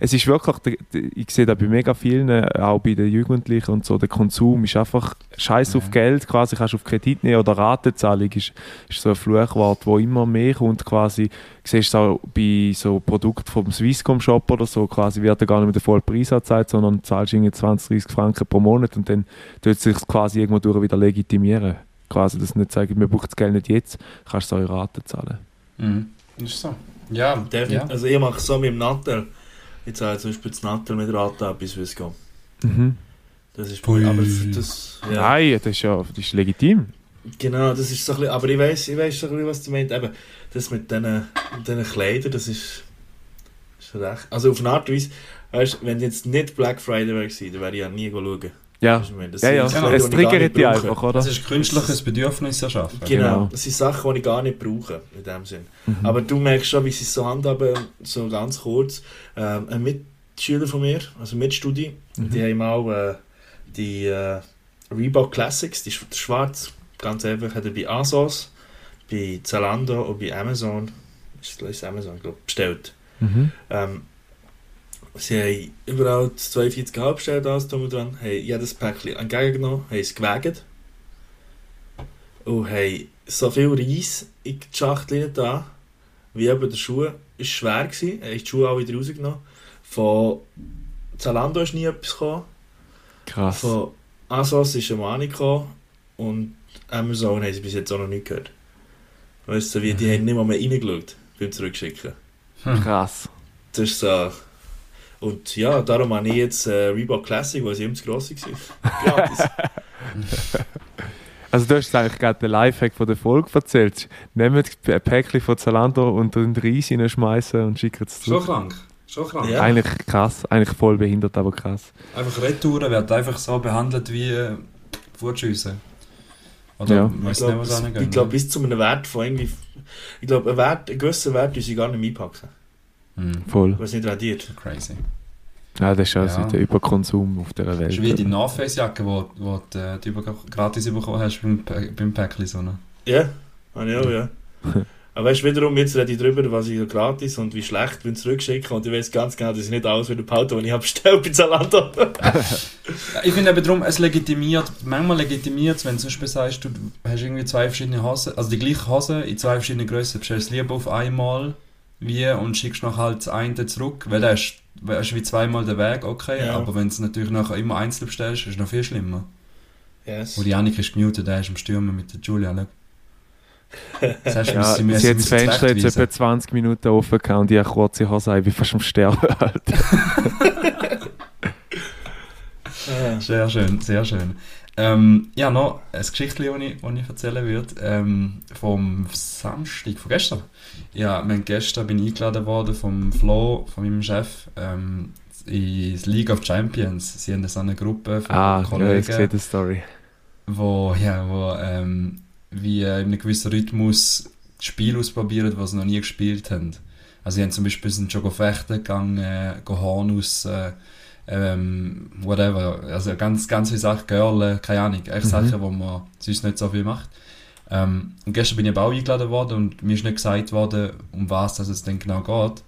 Es ist wirklich, ich sehe da bei mega vielen, äh, auch bei den Jugendlichen und so, der Konsum ist einfach Scheiß auf. Geld, quasi kannst du auf Kredit nehmen oder Ratenzahlung ist, ist so ein Fluchwort, wo immer mehr kommt quasi. Du siehst es auch bei so Produkten vom Swisscom Shop oder so, quasi wird da gar nicht mehr der volle Preis angezeigt, sondern zahlst irgendwie 20, 30 Franken pro Monat und dann tut sich quasi irgendwo durch wieder legitimieren. Quasi, dass du nicht sagen, wir brauchen das Geld nicht jetzt, kannst du es auch in Raten zahlen. Mhm. Das ist so. Ja, Definitiv. ja. Also ich mache es so mit dem Nattel. Ich zahle zum Beispiel das Nattel mit Rate ab bis Swisscom. Mhm. Das ist Pui. aber das, ja. Nein, das ist ja das ist legitim. Genau, das ist so ein bisschen, aber ich weiß, ich weiß so ein bisschen, was du meinst. Eben, das mit diesen, Kleidern, das ist, ist recht. Also auf eine Art und Weise, weißt, wenn jetzt nicht Black Friday wäre gewesen, dann wäre ich ja nie schauen. Ja? Das ja, ja. Sachen, es triggert dich einfach, oder? Das ist künstliches Bedürfnis erschaffen. Genau, Genau. das sind Sachen, die ich gar nicht brauche, in dem Sinn. Mhm. Aber du merkst schon, wie sie es so handhaben, so ganz kurz. Ähm, ein Mitschüler von mir, also Mitstudie, Mhm. die haben mal äh, die äh, Reebok Classics, die sch- schwarz, ganz einfach, hat er bei ASOS, bei Zalando und bei Amazon, ist es Amazon, glaube bestellt. Mhm. Ähm, sie haben überall das 42,5 bestellt, alles drum und dran, haben jedes Päckchen entgegengenommen, haben es gewägt und haben so viel Reis in die Schachtel da, wie eben der Schuh ist schwer gewesen, er hat die Schuhe alle wieder rausgenommen. Von Zalando ist nie etwas gekommen, Krass. von ASOS ist eine Mahnung gekommen und Amazon haben sie bis jetzt auch noch nicht gehört. Weißt du, wie, die haben nicht mal mehr reingeschaut beim Zurückschicken. Krass. Das ist so. Und ja, darum habe ich jetzt äh, Reebok Classic, weil sie immer zu gross war. Gratis. Also du hast eigentlich gerade den Lifehack von der Folge erzählt. Nehmt ein Päckchen von Zalando und den Reis reinschmeißen und schickt es Schon zu. krank. Schon krank. Ja. Eigentlich krass, eigentlich voll behindert, aber krass. Einfach Retouren werden einfach so behandelt wie äh, Wurstschüsse. Oder Ja. ich glaube, was glaub, bis zu einem Wert von irgendwie. Ich glaube, einen, Wert, einen gewissen Wert, den sie gar nicht mehr einpacken. Hm, Voll. Weil es nicht radiert. crazy. Ja, das ist also Ja. der Überkonsum auf dieser Das ist wie die Welt. North Face Jacke, die wo, wo du äh, die über- gratis bekommen hast beim, beim Päckchen. So, ne? Ja, habe ich auch, ja. Aber weißt du, wiederum, jetzt rede ich darüber, was ich gratis und wie schlecht bin zurückschicken und ich weiß ganz genau, dass ich nicht alles wieder behalte, was ich habe bestellt bei Zalando. Ich finde eben darum, es legitimiert, manchmal legitimiert es, wenn du zum Beispiel sagst, du hast irgendwie zwei verschiedene Hosen, also die gleiche Hose in zwei verschiedenen Größen, bestellst lieber auf einmal wie und schickst noch halt das eine zurück, weil das ist, das ist wie zweimal der Weg, okay, Ja. aber wenn du es natürlich nachher immer einzeln bestellst, ist es noch viel schlimmer. Yes. Wo die Janik ist gemutet, der ist am Stürmen mit der Julia, schau. Das heißt, Ja, sie sie müssen- hat das müssen Fenster jetzt etwa 20 Minuten offen gehabt und ich habe kurze Hose, ich bin fast am Sterben. Alter. Ah. Sehr schön, sehr schön. Ähm, ja, noch ein Geschichtchen, das ich, das ich erzählen würde, ähm, vom Samstag, von gestern. Ja, haben gestern bin ich eingeladen worden vom Flo, von meinem Chef, ähm, in die League of Champions. Sie haben so eine Gruppe von ah, ja, ich Kollegen, sehe die Story. wo, ja, wo ähm, wie äh, in einem gewissen Rhythmus Spiele ausprobieren, die sie noch nie gespielt haben. Also sie haben zum Beispiel sind schon fechten gegangen, äh, gehen Horn aus, äh, ähm, whatever, also ganz, ganz viele Sachen, Girl, keine Ahnung, echt Mhm. Sachen, wo man sonst nicht so viel macht. Ähm, und gestern bin ich auch eingeladen worden und mir ist nicht gesagt worden, um was das es denn genau geht.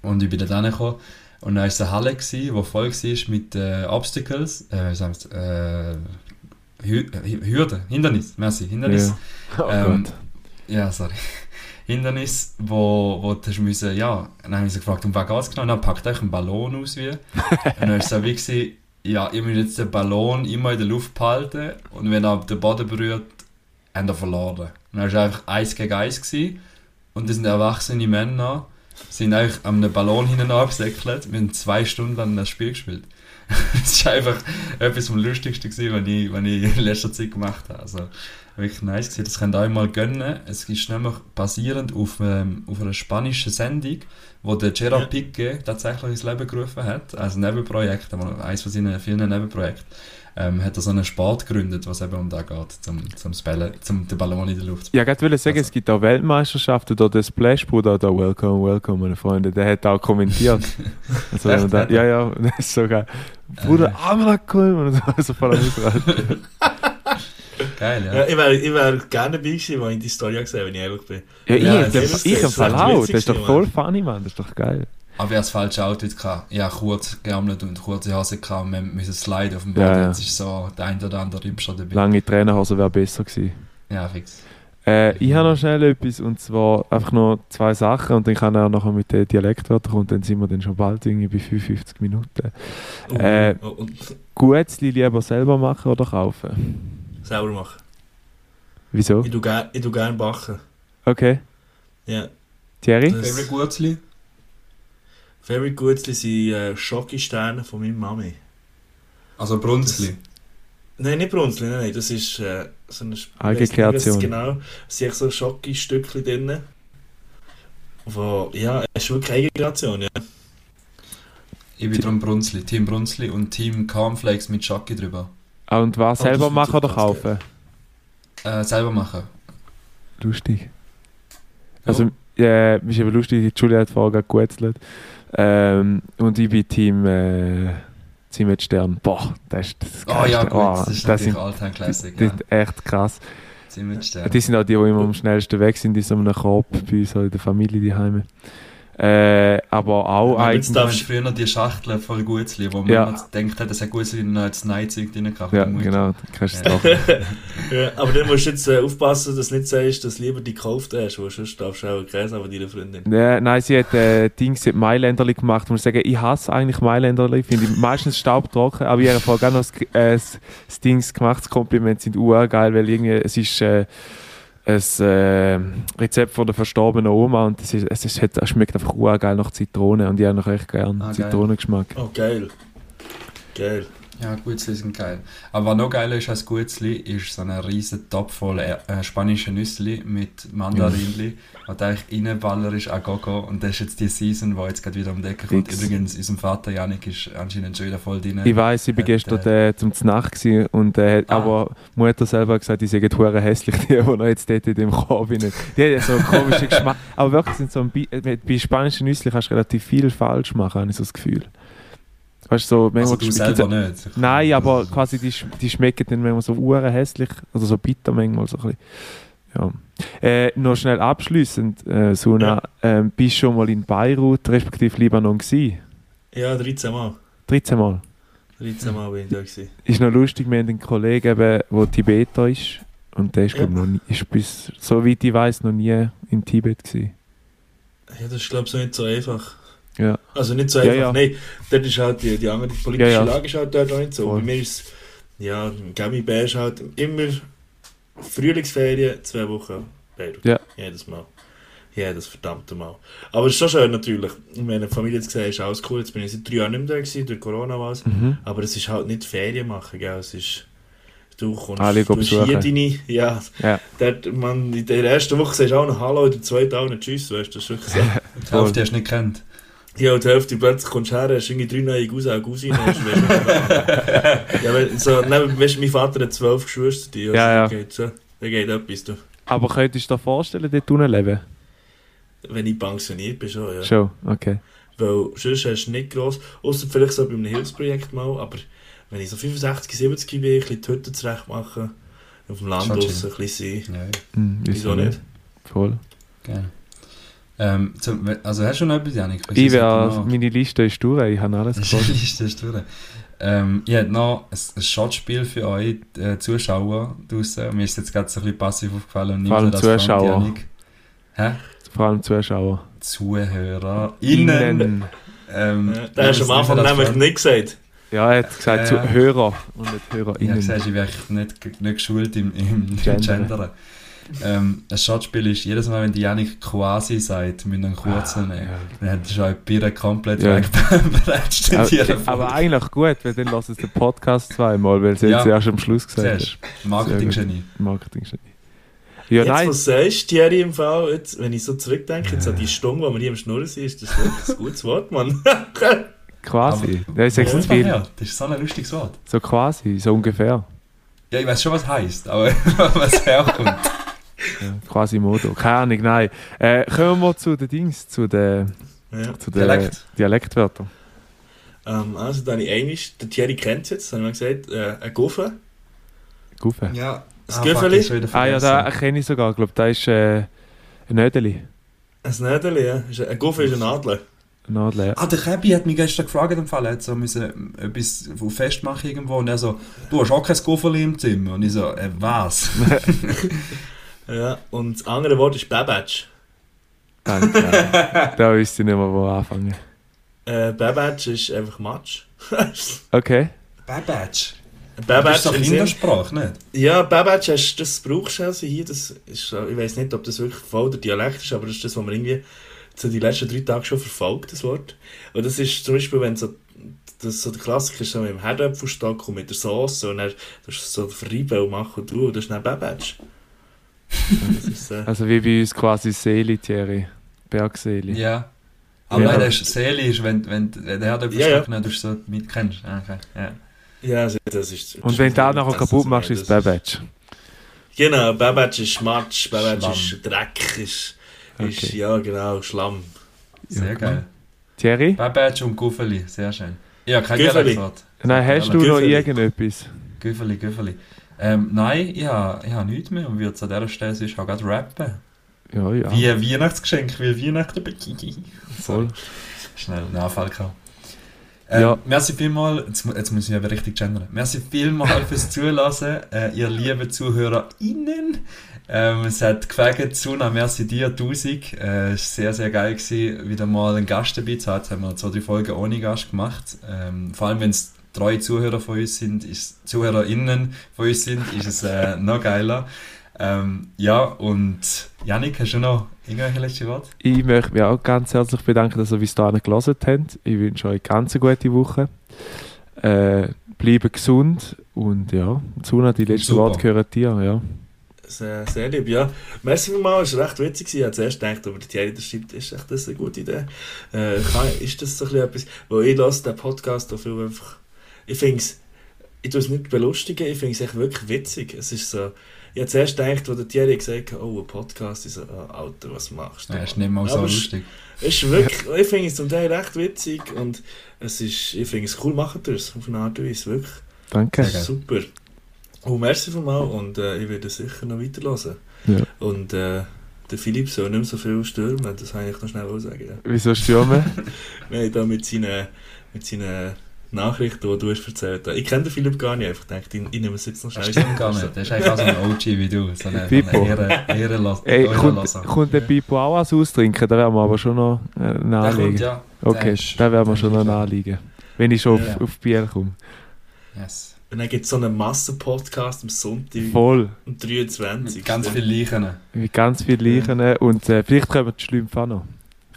Und ich bin dann gekommen und dann war es eine Halle, gewesen, die voll war mit äh, Obstacles, äh, äh, Hürde, Hindernis, merci, Hindernis. Ja. Oh Ähm, Gott. Ja, sorry. Hindernis, wo, wo du hast müssen, ja, dann habe ich sie gefragt, um was geht es genau? Und dann packt euch einen Ballon aus wie. und dann war es so wie, gewesen, ja, ihr müsst jetzt den Ballon immer in der Luft behalten und wenn er den Boden berührt, habt ihr verloren. Und dann war es einfach 1 gegen 1 gewesen. und das sind erwachsene Männer, sind eigentlich an einem Ballon hinten abgesäckelt. Wir haben zwei Stunden lang das Spiel gespielt. das war einfach etwas vom Lustigsten, gewesen, was ich, was ich in letzter Zeit gemacht habe. Also, wirklich nice gewesen. Das könnt ihr euch mal gönnen. Es ist nämlich basierend auf, ähm, auf einer spanischen Sendung, wo der Gerard Ja. Piqué tatsächlich ins Leben gerufen hat. Also ein Nebenprojekt, eines von seinen vielen Nebenprojekten. Ähm, hat er so einen Sport gegründet, was eben um da geht, zum, zum Spellen, zum den Ballon in der Luft zu Ja, ich wollte sagen, Also- es gibt auch Weltmeisterschaften, da der Splash-Bruder, da Welcome, Welcome, meine Freunde, der hat auch kommentiert. also, Echt, da, ja, ja, das ist so geil. Bruder, Äh. cool, und so, also voll am. Geil, ja. Ja, ich wäre ich wär gerne dabei gewesen, als ich die Story gesehen habe, wenn ich ehrlich bin. Ja, ich, Ja, ich, das ist- ich ist Fall echt auch, witzig das ist doch Mann. funny, Mann, das ist doch geil. Aber ich das falsche Outfit. Gehabt. Ich hatte kurz geärmelt und kurze Hose gehabt und wir müssen sliden auf dem Boden. Ja, ja. Jetzt ist so der ein oder andere schon dabei. Lange Trainerhose wäre besser gewesen. Ja, fix. Äh, ich habe noch schnell etwas, und zwar einfach noch zwei Sachen, und dann kann er nachher mit den Dialektwörtern kommen, dann sind wir dann schon bald irgendwie bei 55 Minuten. Oh, Äh. oh, und Guetzli lieber selber machen oder kaufen? selber machen. Wieso? Ich tue gerne ich tue gern backen. Okay. Ja. Thierry? Das- Favorite Gutzli? Favorite Gutzli sind äh, Schokosterne von meiner Mami. Also Brunzli. Nein, nicht Brunzli, nein, nein, das ist äh, so eine... Eigenkreation. Genau, es sind so Schocki-Stückchen drin. Wo, ja, es ist wirklich Eigenkreation, ja. Ich bin drum Brunzli, Team Brunzli und Team Cornflakes mit Schocke drüber. Ah, Und was Oh, selber das machen oder kaufen? Äh, selber machen. Lustig. Also, äh, ist eben lustig, die Julia hat vorher gerade gegutzelt. Ähm, und ich bin Team äh, Zimmet Stern. Boah, das ist das Oh ja, Geilste. gut, Oh, das ist das sind, Alltime Classic. das Ja. ist echt krass. Ziemlich stark. Die sind auch die, die immer am schnellsten weg sind in so einem Korb bei uns in der Familie daheim. Äh, aber auch Aber eigentlich. jetzt Da darfst- hast früher noch die Schachtel voll Gutzli, wo man Ja. gedacht hat, es hat Gutzli noch als Neizeug drin gehabt. Ja, genau, kannst du es Ja. ja. Aber dann musst du jetzt äh, aufpassen, dass du nicht sagst, dass du lieber die gekauft hast, weil sonst darfst du auch Käse haben von deiner Freundin. Ja, nein, sie hat äh, Dings, sie hat Mailänderli gemacht. Ich muss sagen, ich hasse eigentlich Mailänderli. Finde ich meistens staubtrocken. Aber ich habe vorher gerne noch das, äh, das, das Dings gemacht. Das Kompliment sind urgeil, weil irgendwie, es ist äh, ein äh, Rezept von der verstorbenen Oma und es, ist, es, ist, es schmeckt einfach urgeil nach Zitrone und ich habe noch echt gerne Ah, geil. Zitronengeschmack. Oh, geil. Geil. Ja, Gutzli sind geil. Aber was noch geiler ist als Gutzli, ist so ein riesen Topf voll äh, äh, spanische Nüssli mit Mandarinli, was eigentlich reinballer ist an Gogo. Und das ist jetzt die Season, die jetzt gerade wieder um die Ecke kommt. Fix. Übrigens, unser Vater Janik ist anscheinend schon wieder voll drin. Ich weiß, ich bin gestern äh, zum Znacht gewesen und äh, Ah. aber Mutter selber hat gesagt, die sind hure hässlich, die, die noch jetzt dort in dem Korb sind. Die haben so einen komischen Geschmack. Aber wirklich sind so ein Bi äh, bei spanischen Nüsse kannst du relativ viel falsch machen, habe ich so das Gefühl. Weißt du, so, manchmal also du selber nicht. Nein, aber quasi die, sch- die schmecken dann manchmal so hure hässlich oder so bitter manchmal so ein bisschen. Ja. Äh, noch schnell abschließend, äh, Suna, ähm, bist du schon mal in Beirut, respektive Libanon gewesen? Ja, 13 Mal. 13 Mal. 13 Mal bin ich da gewesen. Ist noch lustig, wir haben einen Kollegen, eben, der Tibeter ist. Und der ist, Ja. glaub, noch nie, ist bis, soweit ich weiß, noch nie in Tibet gewesen. Ja, das ist, glaube ich, so nicht so einfach. Ja. Also nicht so Ja, einfach, ja. nein. Dort ist halt die, die andere politische Ja, ja. Lage ist halt dort auch nicht so. Voll. Bei mir ist es, ja, Gami Bär ist halt immer Frühlingsferien, zwei Wochen Beirut. Ja. Jedes Mal. Jedes verdammte Mal. Aber es ist schon schön natürlich. Meine Familie hat gesagt, ist alles cool. Jetzt bin ich seit drei Jahren nicht mehr da gewesen, durch Corona was. Mhm. Aber es ist halt nicht Ferien machen, gell? Es ist, du kommst, Alle du hier deine, ja, Ja. dort, man, in der ersten Woche sagst du auch noch Hallo, in der zweiten auch noch Tschüss, weißt du, das ist wirklich so. Die Hälfte hast du nicht kennt. Ja, und die Hälfte plötzlich kommst du her, hast irgendwie drei neue Cousins und Cousinen. ja, weil, so, neben, weißt, mein Vater hat zwölf Geschwister, die, also, Ja, ja. Da geht, so, da geht etwas, du. Aber könntest du dir vorstellen, dort unten leben? Wenn ich pensioniert bin, schon, ja. Schon, okay. Weil sonst hast du nicht gross, außer vielleicht so bei einem Hilfsprojekt mal, aber wenn ich so 65, 70 bin, ein bisschen die Hütte zurecht machen, auf dem Land draussen ein bisschen sein. Ja, Hm, Wieso nicht? Voll. geil. Ähm, zum, also hast du noch etwas, Janik? Ich wär, meine Liste ist durch, ich habe alles die gefunden. Liste ist durch. Ähm, ich habe noch ein, ein Shotspiel für euch äh, Zuschauer draussen. Mir ist jetzt gerade so ein bisschen passiv aufgefallen. Und Vor allem das Zuschauer. Janik. Hä? Vor allem Zuschauer. Zuhörer. Innen. Ähm, Ja, da hast du am Anfang nämlich nicht gesagt. Ja, er hat gesagt Ja. zu Hörer und nicht Ja, HörerInnen. gesagt, ich eigentlich nicht, nicht geschult im, im Gendern. Gendern. Ähm, ein Shotspiel ist, jedes Mal, wenn die Janik quasi sagt, müssen wir einen kurzen nehmen. Dann hat schon ein Bier komplett Ja. wegberätscht in jeder aber, aber eigentlich gut, weil dann lass es den Podcast zweimal, weil sie Ja. jetzt erst am Schluss gesagt Siehst du, Marketing-Genie. hat. Marketing Ja, jetzt, nein. was du sagst, Thierry, im Fall, jetzt, wenn ich so zurückdenke, jetzt an die Stunde, wo wir hier am Schnurren sind, ist das wirklich ein gutes Wort, Mann. Quasi. Aber- Das ist Ja, viel. ja, Das ist so ein lustiges Wort. So quasi, so ungefähr. Ja, ich weiß schon, was heißt, aber was herkommt. Ja, quasi Modo. Keine Ahnung, nein. Äh, kommen wir zu den Dings, zu den, ja. zu den Dialekt. Dialektwörtern. ähm, also, dann ich Englisch, der Thierry kennt es jetzt, haben wir gesagt, äh, ein Guffe. Guffe. Ja, Das Güffeli? Ah ja, da kenne ich sogar. Ich glaube, da ist äh, ein Nödeli. Ein Nädeli, ja. Ist Ein Guffe ist ein Adler. Ein Nadel, ja. Ah, der Käbi hat mich gestern gefragt, im Fall, er hat so müssen etwas auf festmachen irgendwo und er so, du hast auch kein Gufferli im Zimmer. Und ich so, äh, was? Ja, und das andere Wort ist Babatsch. Nein. da wüsste ich nicht mehr, wo anfangen. Äh, Babatsch ist einfach Matsch. Okay. Babatsch. Das Babatsch ist doch Kindersprache, nicht? Ja, Babatsch, hast, das brauchst du also hier. Das ist, ich weiß nicht, ob das wirklich voll der Dialekt ist, aber das ist das, was man irgendwie so die letzten drei Tage schon verfolgt, das Wort. Und das ist zum Beispiel, wenn so das so der Klassiker ist so mit dem Herdöpfelstock und mit der Sauce und dann das ist so und machen und und das ist dann Babatsch. Also wie bei uns quasi Seele, Thierry. Bergseele. Ja. Aber Ja. nein, das ist Seele, ist, wenn, wenn der Herdöpfel Ja, ja. ja, du so mit kennst. Ah, Okay. Ja. ja, also das ist... das Und wenn du das auch nachher ist- kaputt machst, ist es Babbage. Genau, Babatsch ist Matsch, Babatsch ist Dreck, ist, ist Okay. ja genau, Schlamm. Sehr Ja. geil. Thierry? Babetsch und Guffeli, sehr schön. Ja, kein. Dialektwort. Nein, hast du noch irgendetwas? Güffeli, Güffeli. Ähm, nein, ich habe ich nichts mehr und würde es an dieser Stelle sonst auch gerade rappen. Ja, ja. Wie ein Weihnachtsgeschenk, wie Weihnachten. Voll. Schnell einen Anfall gehabt. Ähm, Ja. Merci vielmals, jetzt, jetzt muss ich aber richtig gendern. Merci vielmals fürs Zulassen, äh, ihr lieben ZuhörerInnen. Ähm, es hat gefällt, Suna, merci dir, 1000. Äh, es war sehr, sehr geil, gewesen, wieder mal einen Gast dabei zu haben. Jetzt haben wir zwei, drei Folgen ohne Gast gemacht. Ähm, vor allem, wenn es drei Zuhörer von uns sind, ist, ZuhörerInnen von uns sind, ist es äh, noch geiler. Ähm, ja, und Janik, hast du noch irgendwelche letzte Worte? Ich möchte mich auch ganz herzlich bedanken, dass ihr bis dahin gelesen habt. Ich wünsche euch ganz eine gute Woche. Äh, bleibt gesund und ja, Zuna, die letzten Super. Worte gehören dir. Ja. Sehr, sehr lieb, ja. Merci vielmals, es war recht witzig. Ich habe zuerst gedacht, aber der Thierry das schreibt, ist echt das eine gute Idee. Äh, kann, ist das so ein bisschen etwas, weil ich lasse den Podcast auch viel einfach, ich finde es, ich tue es nicht belustigen, ich finde es echt wirklich witzig. Es ist so, ich habe zuerst gedacht, wo der Thierry gesagt hat, oh, ein Podcast, ich so, oh, Alter, was machst du? Ja, ist nicht mal so lustig. Es ist wirklich, ich finde es zum Teil recht witzig und es ist, ich finde es cool, machen ihr es auf eine Art und Weise, wirklich. Danke. Super. Oh, merci vielmals und äh, ich werde sicher noch weiterhören. Ja. Und äh, der Philipp soll nicht mehr so viel stürmen, das kann ich noch schnell sagen. Ja. Wieso stürmen? Nein, da mit seinen, mit seinen Nachrichten, die du hast erzählt hast. Ich kenne den Philipp gar nicht, einfach gedacht, ich, ich nehme es jetzt noch Das schnell. stimmt gar nicht. Der ist einfach so ein OG wie du. So eine, Pipo. Ey, kommt, kommt der Pipo auch was austrinken? Da werden wir aber schon noch äh, nahelegen. kommt, ja. Okay, da werden wir schon noch nahelegen. Wenn ich schon Ja. auf, auf Bier komme. Yes. Und dann gibt es so einen Massenpodcast am Sonntag Voll. um 23. Mit ganz viel Leichen. Mit ganz viel Leichen. Und äh, vielleicht können wir die Schlümpfe auch noch.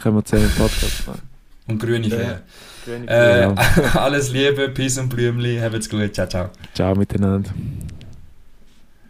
Können wir zusammen einen Podcast machen. Und grüne Ja. Äh, Ja. alles Liebe, Peace und Blümli. Habt's gut. Ciao, ciao. Ciao miteinander.